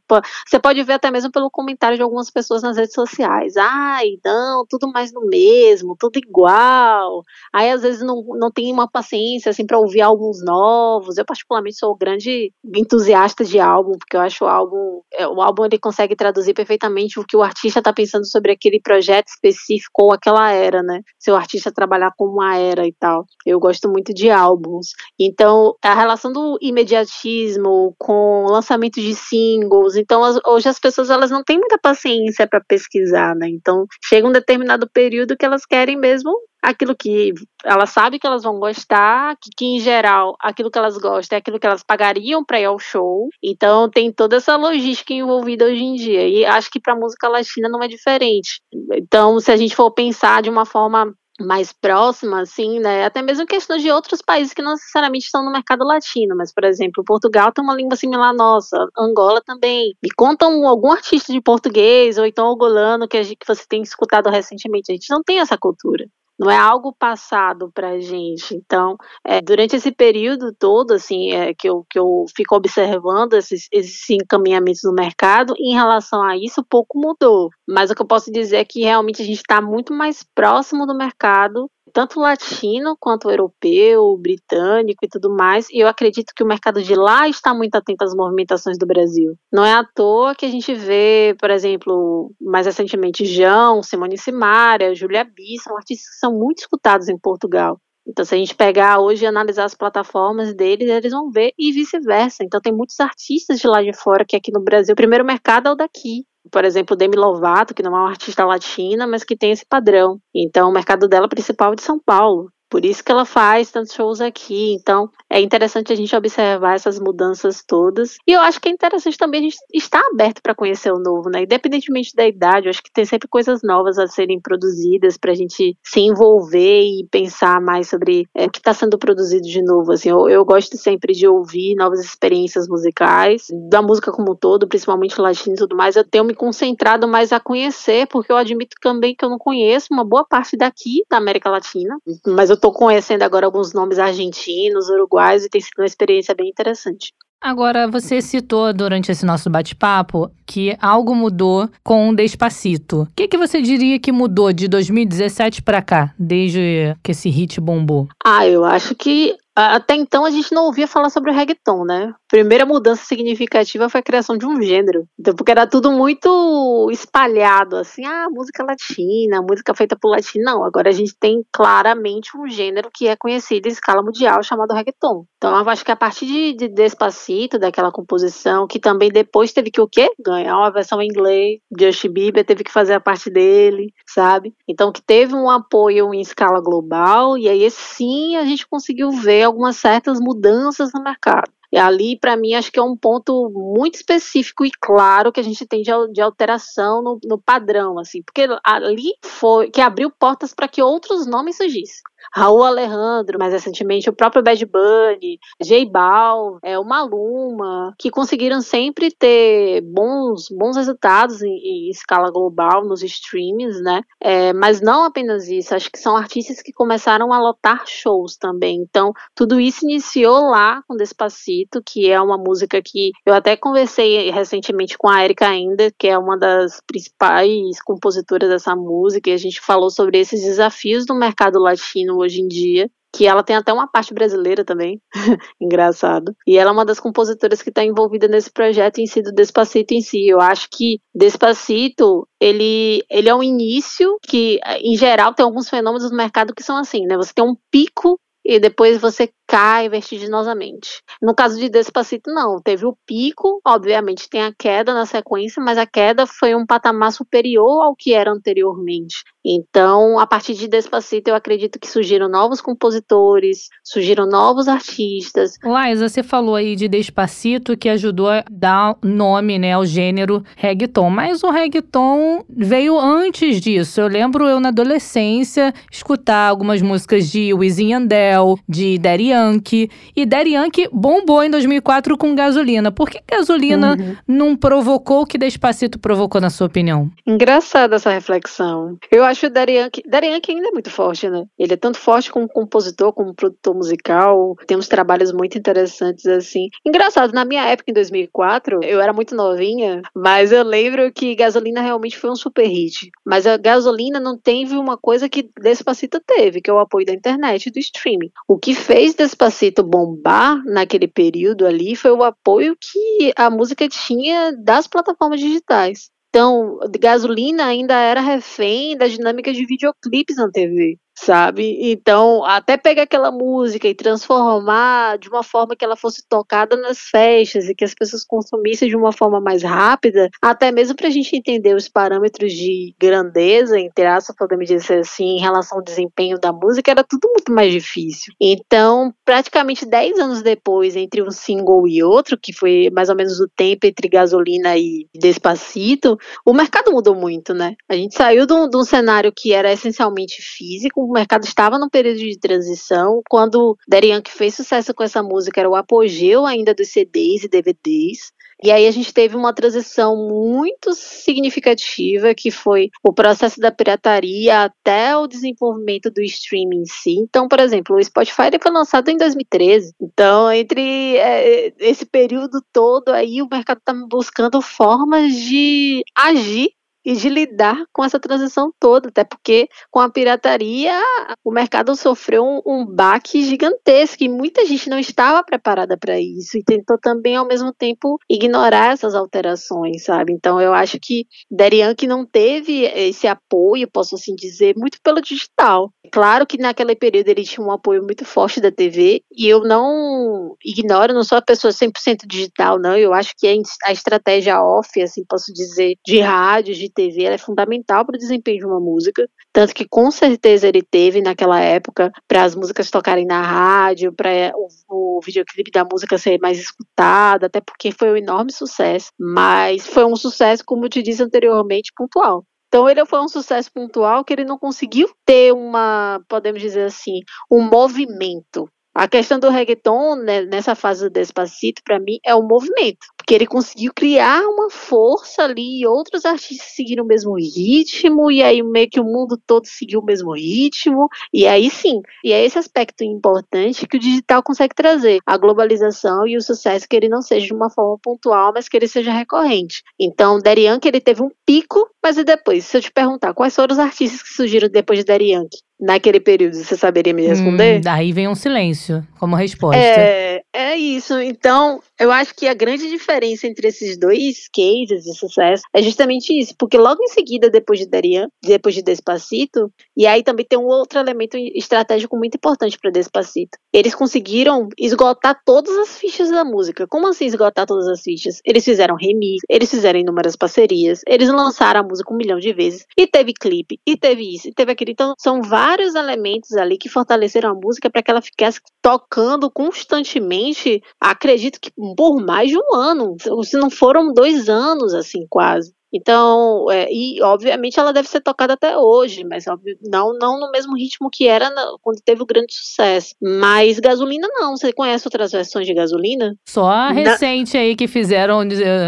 Você pode ver até mesmo pelo comentário de algumas pessoas nas redes sociais. Ai, não, tudo mais no mesmo, tudo igual. Aí às vezes não, não tem uma paciência, assim, para ouvir álbuns novos. Eu particularmente sou grande entusiasta de álbum, porque eu acho o álbum, é, o álbum ele consegue traduzir perfeitamente o que o artista está pensando sobre aquele projeto específico ou aquela era, né? Se o artista trabalhar com uma era e tal. Eu gosto muito de álbuns. Então, a relação do imediatismo com o lançamento de singles. Então, as, hoje as pessoas elas não têm muita paciência para pesquisar, né? Então, chega um determinado período que elas querem mesmo aquilo que elas sabem que elas vão gostar, que, que, em geral aquilo que elas gostam é aquilo que elas pagariam para ir ao show. Então tem toda essa logística envolvida hoje em dia. E acho que para música latina não é diferente. Então, se a gente for pensar de uma forma mais próxima, assim, né? Até mesmo questão de outros países que não necessariamente estão no mercado latino, mas, por exemplo, Portugal tem uma língua similar à nossa, Angola também. Me contam algum artista de português ou então angolano que, a gente, que você tem escutado recentemente. A gente não tem essa cultura não é algo passado para a gente. Então, é, durante esse período todo, assim, é, que, eu, que eu fico observando esses, esses encaminhamentos no mercado, em relação a isso, pouco mudou. Mas o que eu posso dizer é que realmente a gente está muito mais próximo do mercado tanto latino quanto europeu, britânico e tudo mais. E eu acredito que o mercado de lá está muito atento às movimentações do Brasil. Não é à toa que a gente vê, por exemplo, mais recentemente, João, Simone Simaria, Julia B, são artistas que são muito escutados em Portugal. Então, se a gente pegar hoje e analisar as plataformas deles, eles vão ver e vice-versa. Então, tem muitos artistas de lá de fora que aqui no Brasil, o primeiro mercado é o daqui por exemplo, Demi Lovato, que não é uma artista latina, mas que tem esse padrão. Então, o mercado dela principal é de São Paulo. Por isso que ela faz tantos shows aqui. Então, é interessante a gente observar essas mudanças todas. E eu acho que é interessante também a gente estar aberto para conhecer o novo, né? Independentemente da idade, eu acho que tem sempre coisas novas a serem produzidas para a gente se envolver e pensar mais sobre é, o que está sendo produzido de novo. Assim, eu, eu gosto sempre de ouvir novas experiências musicais, da música como um todo, principalmente latina e tudo mais. Eu tenho me concentrado mais a conhecer, porque eu admito também que eu não conheço uma boa parte daqui da América Latina, mas eu tô conhecendo agora alguns nomes argentinos, uruguaios e tem sido uma experiência bem interessante. Agora, você citou durante esse nosso bate-papo que algo mudou com o Despacito. O que, que você diria que mudou de 2017 para cá, desde que esse hit bombou? Ah, eu acho que até então a gente não ouvia falar sobre o reggaeton, né? Primeira mudança significativa foi a criação de um gênero. Então, porque era tudo muito espalhado, assim, ah, música latina, música feita por latino. Não, agora a gente tem claramente um gênero que é conhecido em escala mundial chamado reggaeton. Então, eu acho que a partir de, de Despacito, daquela composição, que também depois teve que o quê? Ganhar uma versão em inglês, Justin Bieber teve que fazer a parte dele, sabe? Então, que teve um apoio em escala global, e aí sim a gente conseguiu ver algumas certas mudanças no mercado. E ali, para mim, acho que é um ponto muito específico e claro que a gente tem de, de alteração no, no, padrão, assim, porque ali foi que abriu portas para que outros nomes surgissem. Raul Alejandro, mais recentemente o próprio Bad Bunny, J Bal, é, o Maluma, que conseguiram sempre ter bons, bons resultados em, em escala global nos streams, né? É, mas não apenas isso, acho que são artistas que começaram a lotar shows também. Então, tudo isso iniciou lá com Despacito, que é uma música que eu até conversei recentemente com a Erika ainda, que é uma das principais compositoras dessa música, e a gente falou sobre esses desafios do mercado latino hoje em dia que ela tem até uma parte brasileira também, engraçado. E ela é uma das compositoras que está envolvida nesse projeto em si do Despacito em si. Eu acho que Despacito, ele, ele é um início que, em geral, tem alguns fenômenos no mercado que são assim, né? Você tem um pico e depois você cai vertiginosamente. No caso de Despacito, não. Teve o pico, obviamente tem a queda na sequência, mas a queda foi um patamar superior ao que era anteriormente. Então, a partir de Despacito, eu acredito que surgiram novos compositores, surgiram novos artistas. Liza, você falou aí de Despacito, que ajudou a dar nome né, ao gênero reggaeton, mas o reggaeton veio antes disso. Eu lembro eu na adolescência escutar algumas músicas de Wisin Yandel, de Daddy Yankee. E Daddy Yankee bombou em 2004 com gasolina. Por que gasolina uhum. não provocou o que Despacito provocou, na sua opinião? Engraçada essa reflexão. Eu acho o Daddy Yankee... Daddy Yankee ainda é muito forte, né? Ele é tanto forte como compositor, como produtor musical. Tem uns trabalhos muito interessantes, assim. Engraçado, na minha época, em 2004, eu era muito novinha, mas eu lembro que Gasolina realmente foi um super hit. Mas a Gasolina não teve uma coisa que Despacito teve, que é o apoio da internet e do streaming. O que fez Despacito bombar naquele período ali foi o apoio que a música tinha das plataformas digitais. Então, gasolina ainda era refém da dinâmica de videoclipes na TV sabe? Então, até pegar aquela música e transformar de uma forma que ela fosse tocada nas festas e que as pessoas consumissem de uma forma mais rápida, até mesmo para a gente entender os parâmetros de grandeza, entre aspas, podemos dizer assim, em relação ao desempenho da música, era tudo muito mais difícil. Então, praticamente 10 anos depois, entre um single e outro, que foi mais ou menos o tempo entre gasolina e despacito, o mercado mudou muito, né? A gente saiu de um, de um cenário que era essencialmente físico, o mercado estava num período de transição. Quando Daddy Yankee fez sucesso com essa música, era o apogeu ainda dos CDs e DVDs. E aí a gente teve uma transição muito significativa, que foi o processo da pirataria até o desenvolvimento do streaming em si. Então, por exemplo, o Spotify foi lançado em 2013. Então, entre é, esse período todo aí, o mercado está buscando formas de agir e de lidar com essa transição toda, até porque com a pirataria o mercado sofreu um, um baque gigantesco e muita gente não estava preparada para isso e tentou também ao mesmo tempo ignorar essas alterações, sabe? Então eu acho que Derian não teve esse apoio, posso assim dizer, muito pelo digital. Claro que naquele período ele tinha um apoio muito forte da TV e eu não ignoro, não sou a pessoa 100% digital, não. Eu acho que a estratégia off, assim, posso dizer, de rádio, de TV é fundamental para o desempenho de uma música, tanto que com certeza ele teve naquela época para as músicas tocarem na rádio, para o, o videoclipe da música ser mais escutado, até porque foi um enorme sucesso, mas foi um sucesso, como eu te disse anteriormente, pontual. Então ele foi um sucesso pontual que ele não conseguiu ter uma, podemos dizer assim, um movimento. A questão do reggaeton, né, nessa fase do Despacito, para mim, é o movimento. Porque ele conseguiu criar uma força ali e outros artistas seguiram o mesmo ritmo e aí meio que o mundo todo seguiu o mesmo ritmo. E aí sim, e é esse aspecto importante que o digital consegue trazer, a globalização e o sucesso que ele não seja de uma forma pontual, mas que ele seja recorrente. Então, Darian que ele teve um pico, mas e depois, se eu te perguntar, quais foram os artistas que surgiram depois de Darian naquele período, você saberia me responder? Hum, daí vem um silêncio como resposta. É, é isso. Então, eu acho que a grande diferença entre esses dois cases de sucesso é justamente isso, porque logo em seguida, depois de Darian, depois de Despacito, e aí também tem um outro elemento estratégico muito importante para Despacito. Eles conseguiram esgotar todas as fichas da música. Como assim esgotar todas as fichas? Eles fizeram remix, eles fizeram inúmeras parcerias, eles lançaram a música um milhão de vezes, e teve clipe, e teve isso, e teve aquilo. Então, são vários elementos ali que fortaleceram a música para que ela ficasse tocando constantemente, acredito que por mais de um ano, se não foram dois anos, assim, quase. Então, é, e obviamente ela deve ser tocada até hoje, mas óbvio, não, não no mesmo ritmo que era na, quando teve o grande sucesso. Mas gasolina não. Você conhece outras versões de gasolina? Só a recente na... aí que fizeram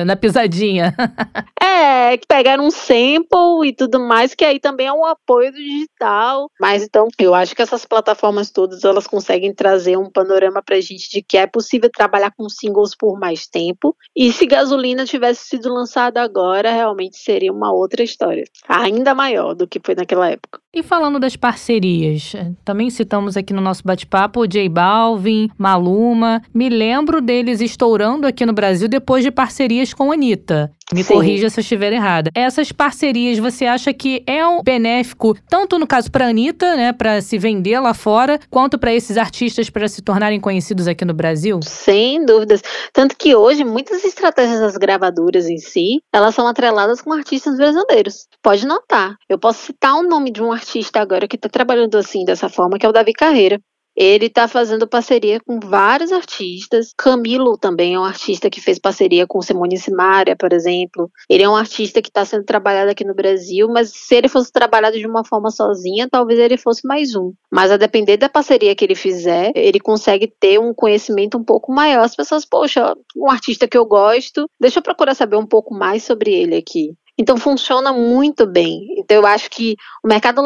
na pisadinha. é, que pegaram um sample e tudo mais, que aí também é um apoio do digital. Mas então, eu acho que essas plataformas todas elas conseguem trazer um panorama pra gente de que é possível trabalhar com singles por mais tempo. E se gasolina tivesse sido lançada agora, realmente seria uma outra história. Ainda maior do que foi naquela época. E falando das parcerias, também citamos aqui no nosso bate-papo o J Balvin, Maluma. Me lembro deles estourando aqui no Brasil depois de parcerias com a Anitta. Me Sim. corrija se eu estiver errada. Essas parcerias, você acha que é um benéfico, tanto no caso para a Anitta, né, para se vender lá fora, quanto para esses artistas para se tornarem conhecidos aqui no Brasil? Sem dúvidas. Tanto que hoje, muitas estratégias das gravadoras em si, elas são atreladas com artistas brasileiros. Pode notar. Eu posso citar o nome de um artista agora que está trabalhando assim, dessa forma, que é o Davi Carreira. Ele está fazendo parceria com vários artistas. Camilo também é um artista que fez parceria com Simone Simaria, por exemplo. Ele é um artista que está sendo trabalhado aqui no Brasil, mas se ele fosse trabalhado de uma forma sozinha, talvez ele fosse mais um. Mas a depender da parceria que ele fizer, ele consegue ter um conhecimento um pouco maior. As pessoas, poxa, um artista que eu gosto, deixa eu procurar saber um pouco mais sobre ele aqui. Então funciona muito bem. Então eu acho que o mercado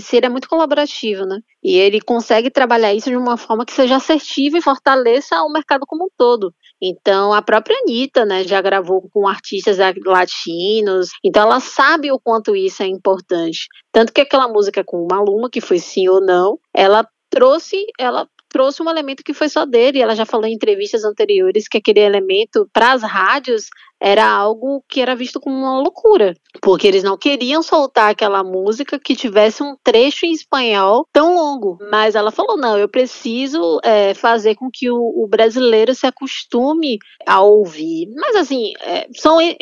si é muito colaborativo, né? E ele consegue trabalhar isso de uma forma que seja assertiva e fortaleça o mercado como um todo. Então a própria Anitta, né, já gravou com artistas latinos. Então ela sabe o quanto isso é importante. Tanto que aquela música com Maluma, que foi sim ou não, ela trouxe, ela trouxe um elemento que foi só dele. Ela já falou em entrevistas anteriores que aquele elemento para as rádios era algo que era visto como uma loucura, porque eles não queriam soltar aquela música que tivesse um trecho em espanhol tão longo. Mas ela falou: não, eu preciso é, fazer com que o, o, brasileiro se acostume a ouvir. Mas assim, é, são N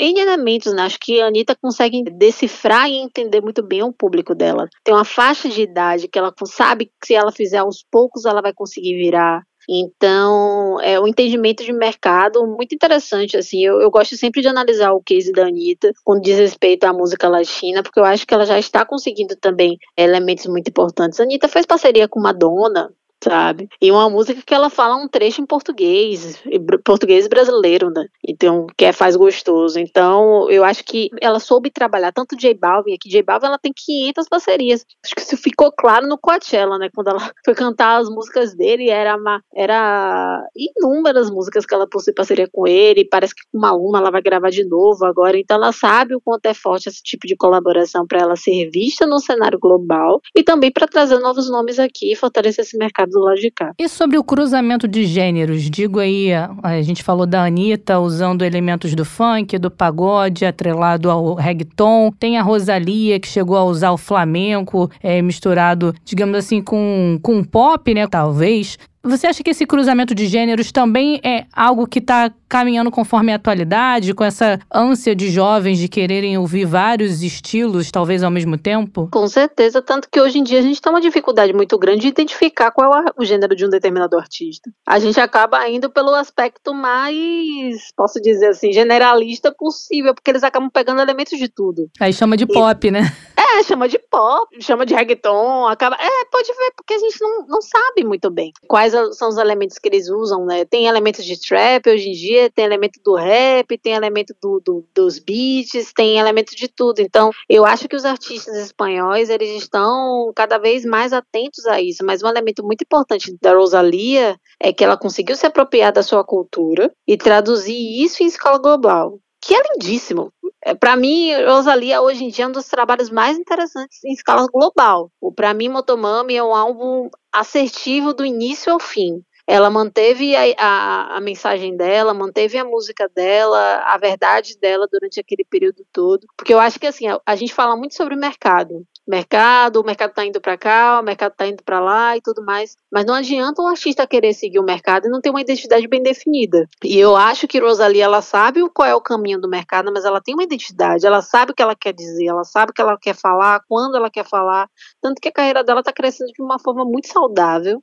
né? Acho que a Anitta consegue decifrar e entender muito bem o público dela. Tem uma faixa de idade que ela sabe que se ela fizer aos poucos, ela vai conseguir virar. Então, é um entendimento de mercado muito interessante, assim, eu, eu gosto sempre de analisar o case da Anitta quando diz respeito à música latina, porque eu acho que ela já está conseguindo também elementos muito importantes. A Anitta fez parceria com Madonna, sabe? E uma música que ela fala um trecho em português, português brasileiro, né? Então, que é faz gostoso. Então, eu acho que ela soube trabalhar tanto J Balvin, aqui J Balvin ela tem 500 parcerias. Acho que isso ficou claro no Coachella, né? Quando ela foi cantar as músicas dele, era uma, era inúmeras músicas que ela possui parceria com ele, parece que com uma aluna ela vai gravar de novo agora, então ela sabe o quanto é forte esse tipo de colaboração para ela ser vista no cenário global e também para trazer novos nomes aqui e fortalecer esse mercado de cá. E sobre o cruzamento de gêneros? Digo aí, a gente falou da Anitta usando elementos do funk, do pagode, atrelado ao reggaeton. Tem a Rosalia, que chegou a usar o flamenco, é, misturado, digamos assim, com, com pop, né? Talvez. Você acha que esse cruzamento de gêneros também é algo que está caminhando conforme a atualidade, com essa ânsia de jovens de quererem ouvir vários estilos, talvez ao mesmo tempo? Com certeza, tanto que hoje em dia a gente tem uma dificuldade muito grande de identificar qual é o gênero de um determinado artista. A gente acaba indo pelo aspecto mais, posso dizer assim, generalista possível, porque eles acabam pegando elementos de tudo. Aí chama de e... pop, né? É, chama de pop, chama de reggaeton, acaba. É, pode ver, porque a gente não, não sabe muito bem quais são os elementos que eles usam, né? Tem elementos de trap hoje em dia, tem elemento do rap, tem elemento do, do, dos beats, tem elemento de tudo. Então, eu acho que os artistas espanhóis, eles estão cada vez mais atentos a isso. Mas um elemento muito importante da Rosalia é que ela conseguiu se apropriar da sua cultura e traduzir isso em escola global que é lindíssimo. É, para mim, Rosalia hoje em dia é um dos trabalhos mais interessantes em escala global. Para mim, Motomami é um álbum assertivo do início ao fim. Ela manteve a, a, a, mensagem dela, manteve a música dela, a verdade dela durante aquele período todo. Porque eu acho que assim, a, a gente fala muito sobre mercado. Mercado, o mercado tá indo para cá, o mercado tá indo para lá e tudo mais. Mas não adianta o artista querer seguir o mercado e não ter uma identidade bem definida. E eu acho que Rosalie, ela sabe qual é o caminho do mercado, mas ela tem uma identidade, ela sabe o que ela quer dizer, ela sabe o que ela quer falar, quando ela quer falar. Tanto que a carreira dela tá crescendo de uma forma muito saudável.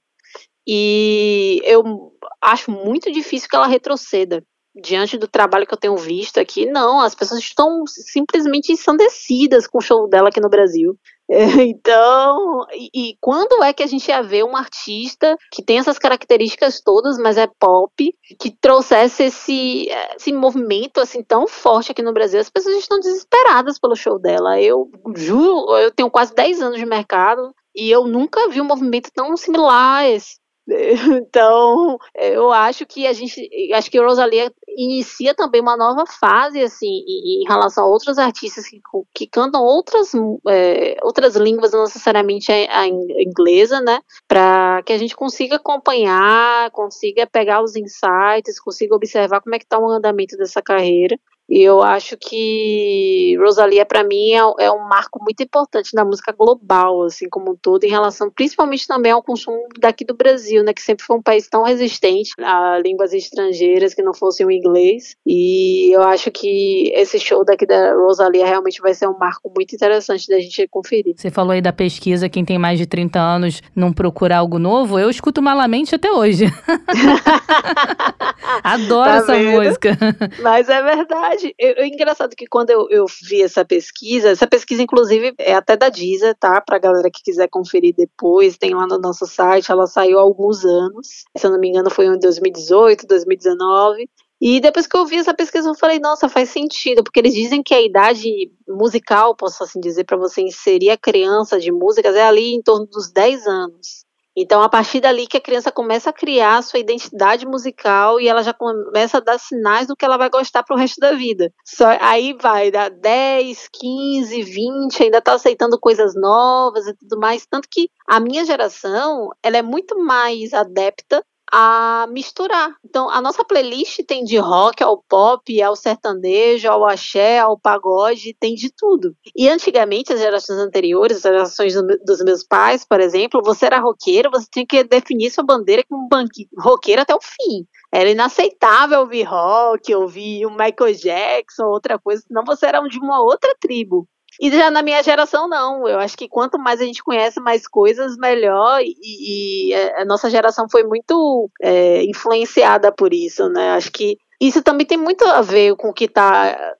E eu acho muito difícil que ela retroceda. Diante do trabalho que eu tenho visto aqui, não, as pessoas estão simplesmente ensandecidas com o show dela aqui no Brasil. Então, e, quando é que a gente ia ver um artista que tem essas características todas, mas é pop, que trouxesse esse, esse movimento assim tão forte aqui no Brasil? As pessoas estão desesperadas pelo show dela. Eu juro, eu tenho quase 10 anos de mercado e eu nunca vi um movimento tão similar a esse. Então, eu acho que a gente, acho que Rosalia inicia também uma nova fase, assim, em, em relação a outros artistas que, que cantam outras, é, outras línguas, não necessariamente a, a inglesa, né, para que a gente consiga acompanhar, consiga pegar os insights, consiga observar como é que está o andamento dessa carreira e eu acho que Rosalia, para mim, é, é, um marco muito importante na música global, assim, como um todo, em relação principalmente também ao consumo daqui do Brasil, né, que sempre foi um país tão resistente a línguas estrangeiras que não fossem o inglês. E eu acho que esse show daqui da Rosalia realmente vai ser um marco muito interessante da gente conferir. Você falou aí da pesquisa, quem tem mais de 30 anos não procura algo novo. Eu escuto malamente até hoje. Adoro tá essa vendo? música. Mas é verdade verdade, é engraçado que quando eu, eu vi essa pesquisa, essa pesquisa, inclusive, é até da Deezer, tá? Pra galera que quiser conferir depois, tem lá no nosso site, ela saiu há alguns anos. Se eu não me engano, foi em 2018, 2019. E depois que eu vi essa pesquisa, eu falei, nossa, faz sentido, porque eles dizem que a idade musical, posso assim dizer, para você inserir a criança de músicas é ali em torno dos 10 anos. Então, a partir dali que a criança começa a criar a sua identidade musical e ela já começa a dar sinais do que ela vai gostar para o resto da vida. Só aí vai, dá 10, 15, 20, ainda está aceitando coisas novas e tudo mais. Tanto que a minha geração, ela é muito mais adepta a misturar. Então, a nossa playlist tem de rock ao pop, ao sertanejo, ao axé, ao pagode, tem de tudo. E antigamente, as gerações anteriores, as gerações dos meus pais, por exemplo, você era roqueiro, você tinha que definir sua bandeira como roqueiro até o fim. Era inaceitável ouvir rock, ouvir um Michael Jackson, outra coisa, senão você era de uma outra tribo. E já na minha geração, não. Eu acho que quanto mais a gente conhece mais coisas, melhor. E, e a nossa geração foi muito é, influenciada por isso, né? Acho que isso também tem muito a ver com o que está.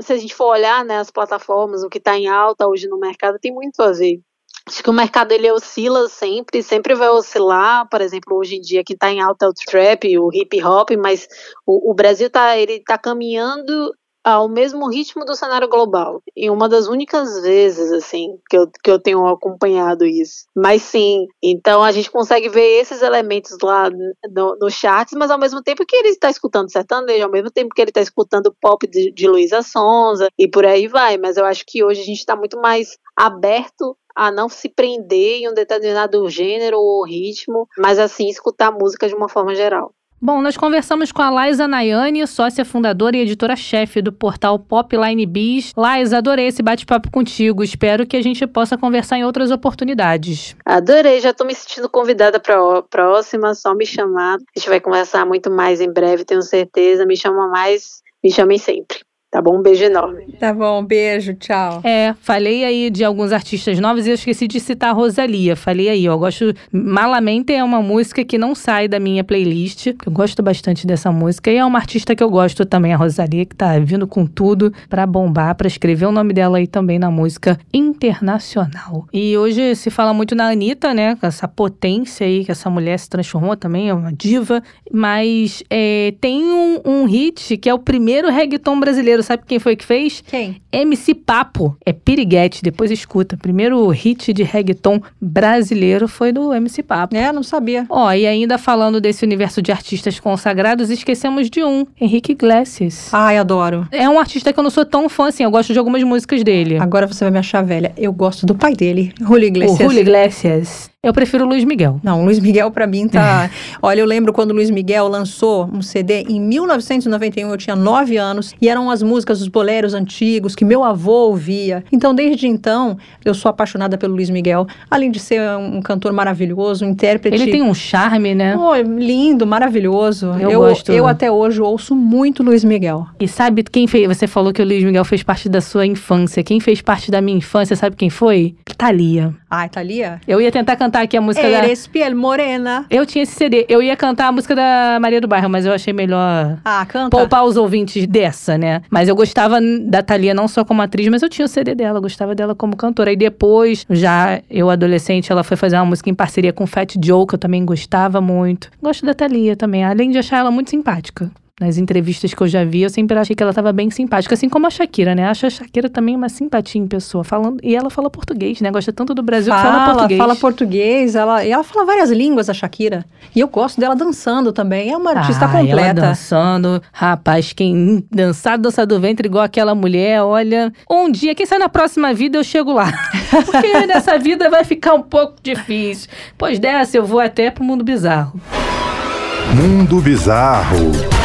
se a gente for olhar né, as plataformas, o que está em alta hoje no mercado, tem muito a ver. Acho que o mercado ele oscila sempre, sempre vai oscilar. Por exemplo, hoje em dia que está em alta é o trap, o hip hop, mas o, o Brasil tá, ele tá caminhando ao mesmo ritmo do cenário global. E uma das únicas vezes, assim, que eu, que eu tenho acompanhado isso. Mas sim, então a gente consegue ver esses elementos lá no, no charts, mas ao mesmo tempo que ele está escutando sertanejo, ao mesmo tempo que ele está escutando pop de, de Luísa Sonza e por aí vai. Mas eu acho que hoje a gente está muito mais aberto a não se prender em um determinado gênero ou ritmo, mas assim escutar música de uma forma geral. Bom, nós conversamos com a Laisa Nayane, sócia fundadora e editora-chefe do portal Popline Biz. Laisa, adorei esse bate-papo contigo. Espero que a gente possa conversar em outras oportunidades. Adorei, já estou me sentindo convidada para a próxima, só me chamar. A gente vai conversar muito mais em breve, tenho certeza. Me chama mais, me chamem sempre. Tá bom? Um beijo enorme. Tá bom, um beijo, tchau. É, falei aí de alguns artistas novos e eu esqueci de citar a Rosalia. Falei aí, eu gosto. Malamente é uma música que não sai da minha playlist. Eu gosto bastante dessa música. E é uma artista que eu gosto também, a Rosalia, que tá vindo com tudo para bombar, para escrever o nome dela aí também na música internacional. E hoje se fala muito na Anitta, né? Com essa potência aí que essa mulher se transformou também, é uma diva. Mas é, tem um, um hit que é o primeiro reggaeton brasileiro brasileiro, sabe quem foi que fez? Quem? MC Papo. É Piriguete, depois escuta. Primeiro hit de reggaeton brasileiro foi do MC Papo. É, não sabia. Ó, e ainda falando desse universo de artistas consagrados, esquecemos de um, Henrique Iglesias. Ai, adoro. É um artista que eu não sou tão fã assim, eu gosto de algumas músicas dele. Agora você vai me achar velha. Eu gosto do pai dele, Julio Iglesias. O Julio Iglesias. Eu prefiro o Luiz Miguel. Não, o Luiz Miguel para mim tá. Olha, eu lembro quando o Luiz Miguel lançou um CD em 1991, eu tinha nove anos, e eram as músicas, os boleros antigos que meu avô ouvia. Então, desde então, eu sou apaixonada pelo Luiz Miguel. Além de ser um cantor maravilhoso, um intérprete. Ele tem um charme, né? Oh, lindo, maravilhoso. Eu, eu gosto. Eu até hoje ouço muito Luiz Miguel. E sabe quem fez? Você falou que o Luiz Miguel fez parte da sua infância. Quem fez parte da minha infância, sabe quem foi? Thalia. Ah, Thalia? Eu ia tentar cantar cantar aqui a música da. Eres piel morena. Eu tinha esse CD. Eu ia cantar a música da Maria do Bairro, mas eu achei melhor Ah, canta. poupar os ouvintes dessa, né? Mas eu gostava da Thalia não só como atriz, mas eu tinha o CD dela, eu gostava dela como cantora. E depois, já eu adolescente, ela foi fazer uma música em parceria com Fat Joe, que eu também gostava muito. Gosto da Thalia também, além de achar ela muito simpática. Nas entrevistas que eu já vi, eu sempre achei que ela tava bem simpática, assim como a Shakira, né? Acho a Shakira também uma simpatia em pessoa, falando, e ela fala português, né? Gosta tanto do Brasil que fala Fala, português. fala português, ela, e ela fala várias línguas, a Shakira. E eu gosto dela dançando também, é uma artista Ah, Ela completa. dançando. Rapaz, quem dançar dança do ventre igual aquela mulher, olha. Um dia, quem sabe na próxima vida eu chego lá. Porque nessa vida vai ficar um pouco difícil. Pois dessa, eu vou até pro mundo bizarro. Mundo Bizarro.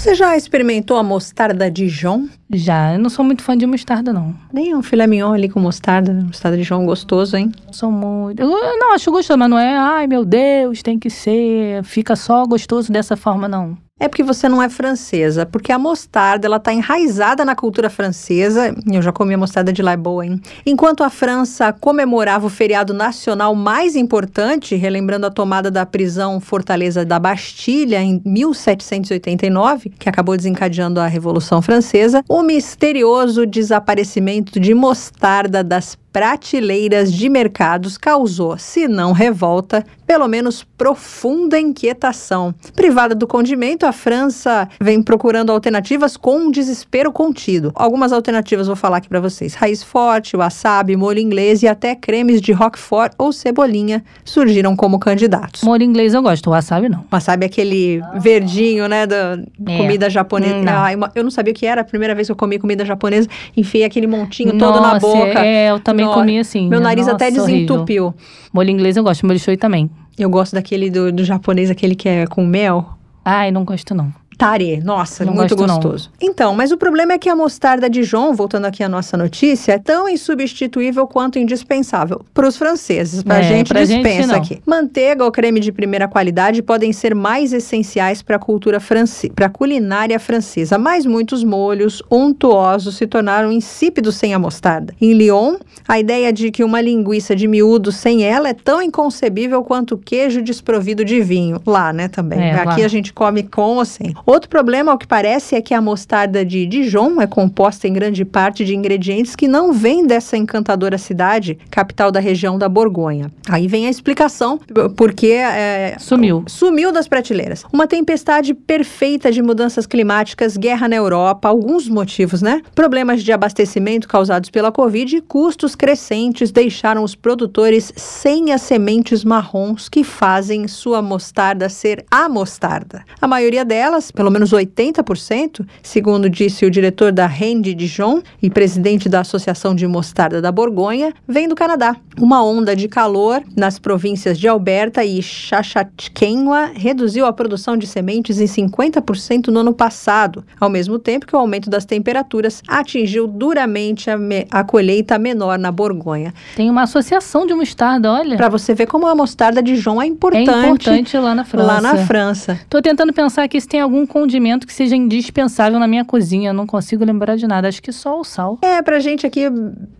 Você já experimentou a mostarda Dijon? Já, eu não sou muito fã de mostarda, não. Nem um filé mignon ali com mostarda, mostarda Dijon gostoso, hein? Sou muito. Eu não acho gostoso, mas não é, ai meu Deus, tem que ser. Fica só gostoso dessa forma, não. É porque você não é francesa, porque a mostarda, ela tá enraizada na cultura francesa. Eu já comi a mostarda de lá, é boa, hein? Enquanto a França comemorava o feriado nacional mais importante, relembrando a tomada da prisão Fortaleza da Bastilha em 1789, que acabou desencadeando a Revolução Francesa, o misterioso desaparecimento de mostarda das prateleiras de mercados causou, se não revolta, pelo menos profunda inquietação. Privada do condimento, a França vem procurando alternativas com um desespero contido. Algumas alternativas vou falar aqui para vocês: raiz forte, wasabi, molho inglês e até cremes de roquefort ou cebolinha surgiram como candidatos. Molho inglês eu gosto, wasabi não. Wasabi é aquele verdinho, né, da É. comida japonesa. Hum, não. Uma- eu não sabia o que era a primeira vez que eu comi comida japonesa, enfiei aquele montinho todo na Nossa, boca. É, eu também Comi assim. Meu nariz Nossa, até horrível. desentupiu. Molho inglês eu gosto, molho shoyu também. Eu gosto daquele do, do japonês, aquele que é com mel. Ai, não gosto não. Tare, nossa, Não muito gosto, não. gostoso. Então, mas o problema é que a mostarda Dijon, voltando aqui à nossa notícia, é tão insubstituível quanto indispensável para os franceses. Para a É, gente pra gente, dispensa não. aqui. Manteiga ou creme de primeira qualidade podem ser mais essenciais para a cultura francesa, para a culinária francesa, mas muitos molhos untuosos se tornaram insípidos sem a mostarda. Em Lyon, a ideia de que uma linguiça de miúdo sem ela é tão inconcebível quanto o queijo desprovido de vinho. Lá, né, também. É, Aqui lá. a gente come com ou sem. Outro problema, ao que parece, é que a mostarda de Dijon é composta em grande parte de ingredientes que não vêm dessa encantadora cidade, capital da região da Borgonha. Aí vem a explicação porque é, Sumiu. Sumiu das prateleiras. Uma tempestade perfeita de mudanças climáticas, guerra na Europa, alguns motivos, né? Problemas de abastecimento causados pela Covid e custos crescentes deixaram os produtores sem as sementes marrons que fazem sua mostarda ser a mostarda. A maioria delas, pelo menos 80%, segundo disse o diretor da Rende Dijon e presidente da Associação de Mostarda da Borgonha, vem do Canadá. Uma onda de calor nas províncias de Alberta e Saskatchewan reduziu a produção de sementes em 50% no ano passado, ao mesmo tempo que o aumento das temperaturas atingiu duramente a, a colheita menor na Borgonha. Tem uma associação de mostarda, olha. Para você ver como a mostarda Dijon é É importante, importante lá na França. lá na França. Tô tentando pensar aqui se tem algum condimento que seja indispensável na minha cozinha. Não consigo lembrar de nada. Acho que só o sal. É, pra gente aqui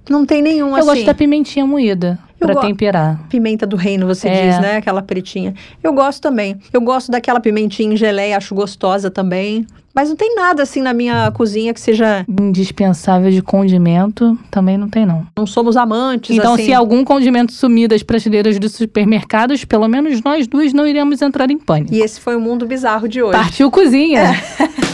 não tem nenhum Eu assim. gosto da pimentinha moída Go- temperar. Pimenta do reino, você É. diz, né? Aquela pretinha. Eu gosto também. Eu gosto daquela pimentinha em geleia, acho gostosa também. Mas não tem nada assim na minha cozinha que seja. Indispensável de condimento, também não tem não. Não somos amantes. Então, assim. se algum condimento sumir das prateleiras dos supermercados, pelo menos nós duas não iremos entrar em pânico. E esse foi o mundo bizarro de hoje. Partiu cozinha. É.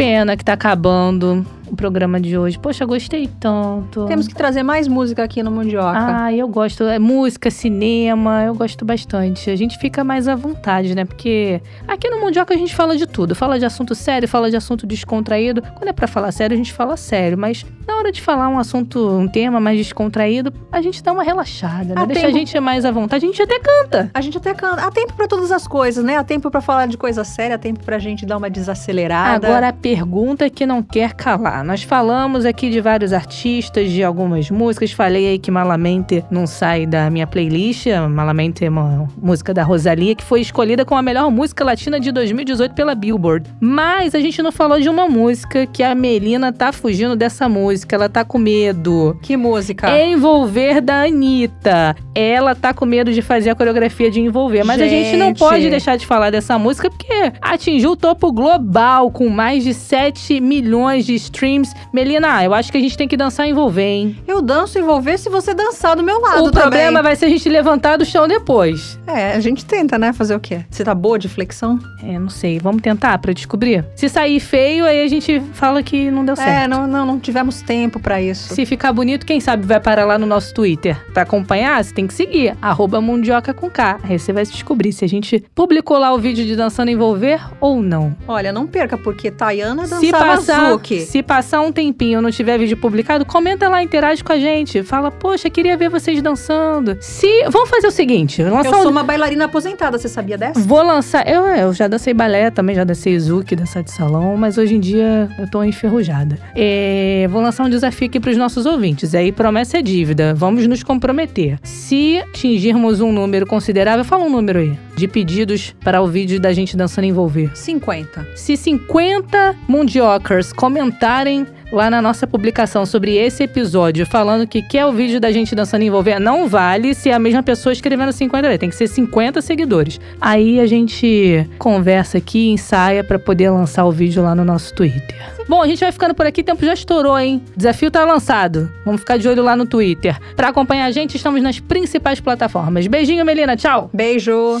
pena que tá acabando programa de hoje. Poxa, gostei tanto. Temos que trazer mais música aqui no Mundioca. Ah, eu gosto. É música, cinema, eu gosto bastante. A gente fica mais à vontade, né? Porque aqui no Mundioca a gente fala de tudo. Fala de assunto sério, fala de assunto descontraído. Quando é pra falar sério, a gente fala sério. Mas na hora de falar um assunto, um tema mais descontraído, a gente dá uma relaxada, né? Há Deixa tempo- a gente mais à vontade. A gente até canta. A gente até canta. Há tempo pra todas as coisas, né? Há tempo pra falar de coisa séria, há tempo pra gente dar uma desacelerada. Agora a pergunta que não quer calar. Nós falamos aqui de vários artistas, de algumas músicas. Falei aí que Malamente não sai da minha playlist. Malamente é uma música da Rosalia que foi escolhida como a melhor música latina de 2018 pela Billboard. Mas a gente não falou de uma música que a Melina tá fugindo dessa música. Ela tá com medo. Que música. Envolver da Anitta. Ela tá com medo de fazer a coreografia de envolver. Mas a gente não Gente. pode deixar de falar dessa música porque atingiu o topo global com mais de 7 milhões de streams. Melina, eu acho que a gente tem que dançar e envolver, hein? Eu danço envolver se você dançar do meu lado o problema também. vai ser a gente levantar do chão depois. É, a gente tenta, né? Fazer o quê? Você tá boa de flexão? É, não sei. Vamos tentar pra descobrir? Se sair feio, aí a gente fala que não deu certo. É, não, não, não tivemos tempo pra isso. Se ficar bonito, quem sabe vai parar lá no nosso Twitter. Pra acompanhar, você tem que seguir, arroba Mundioca com K. Aí você vai descobrir se a gente publicou lá o vídeo de Dançando Envolver ou não. Olha, não perca, porque Tayana Se dançava passar, Zuki. se passar um tempinho não tiver vídeo publicado, comenta lá, interage com a gente. Fala, poxa, queria ver vocês dançando. Se. Vamos fazer o seguinte: Eu lançar um sou uma bailarina aposentada, você sabia dessa? Vou lançar. Eu, eu já dancei balé também, já dancei Zuki, dançar de salão, mas hoje em dia eu tô enferrujada. É, vou lançar um desafio aqui pros nossos ouvintes. Aí promessa é dívida. Vamos nos comprometer. Se atingirmos um número considerável, fala um número aí, de pedidos para o vídeo da gente dançando envolver. 50. Se 50 mundiocers comentarem lá na nossa publicação sobre esse episódio, falando que quer o vídeo da gente dançando envolver, não vale se é a mesma pessoa escrevendo 50 ali, tem que ser 50 seguidores. Aí a gente conversa aqui, ensaia pra poder lançar o vídeo lá no nosso Twitter. Bom, a gente vai ficando por aqui, tempo já estourou, hein? Desafio tá lançado. Vamos ficar de olho lá no Twitter. Pra acompanhar a gente, estamos nas principais plataformas. Beijinho, Melina, tchau! Beijo.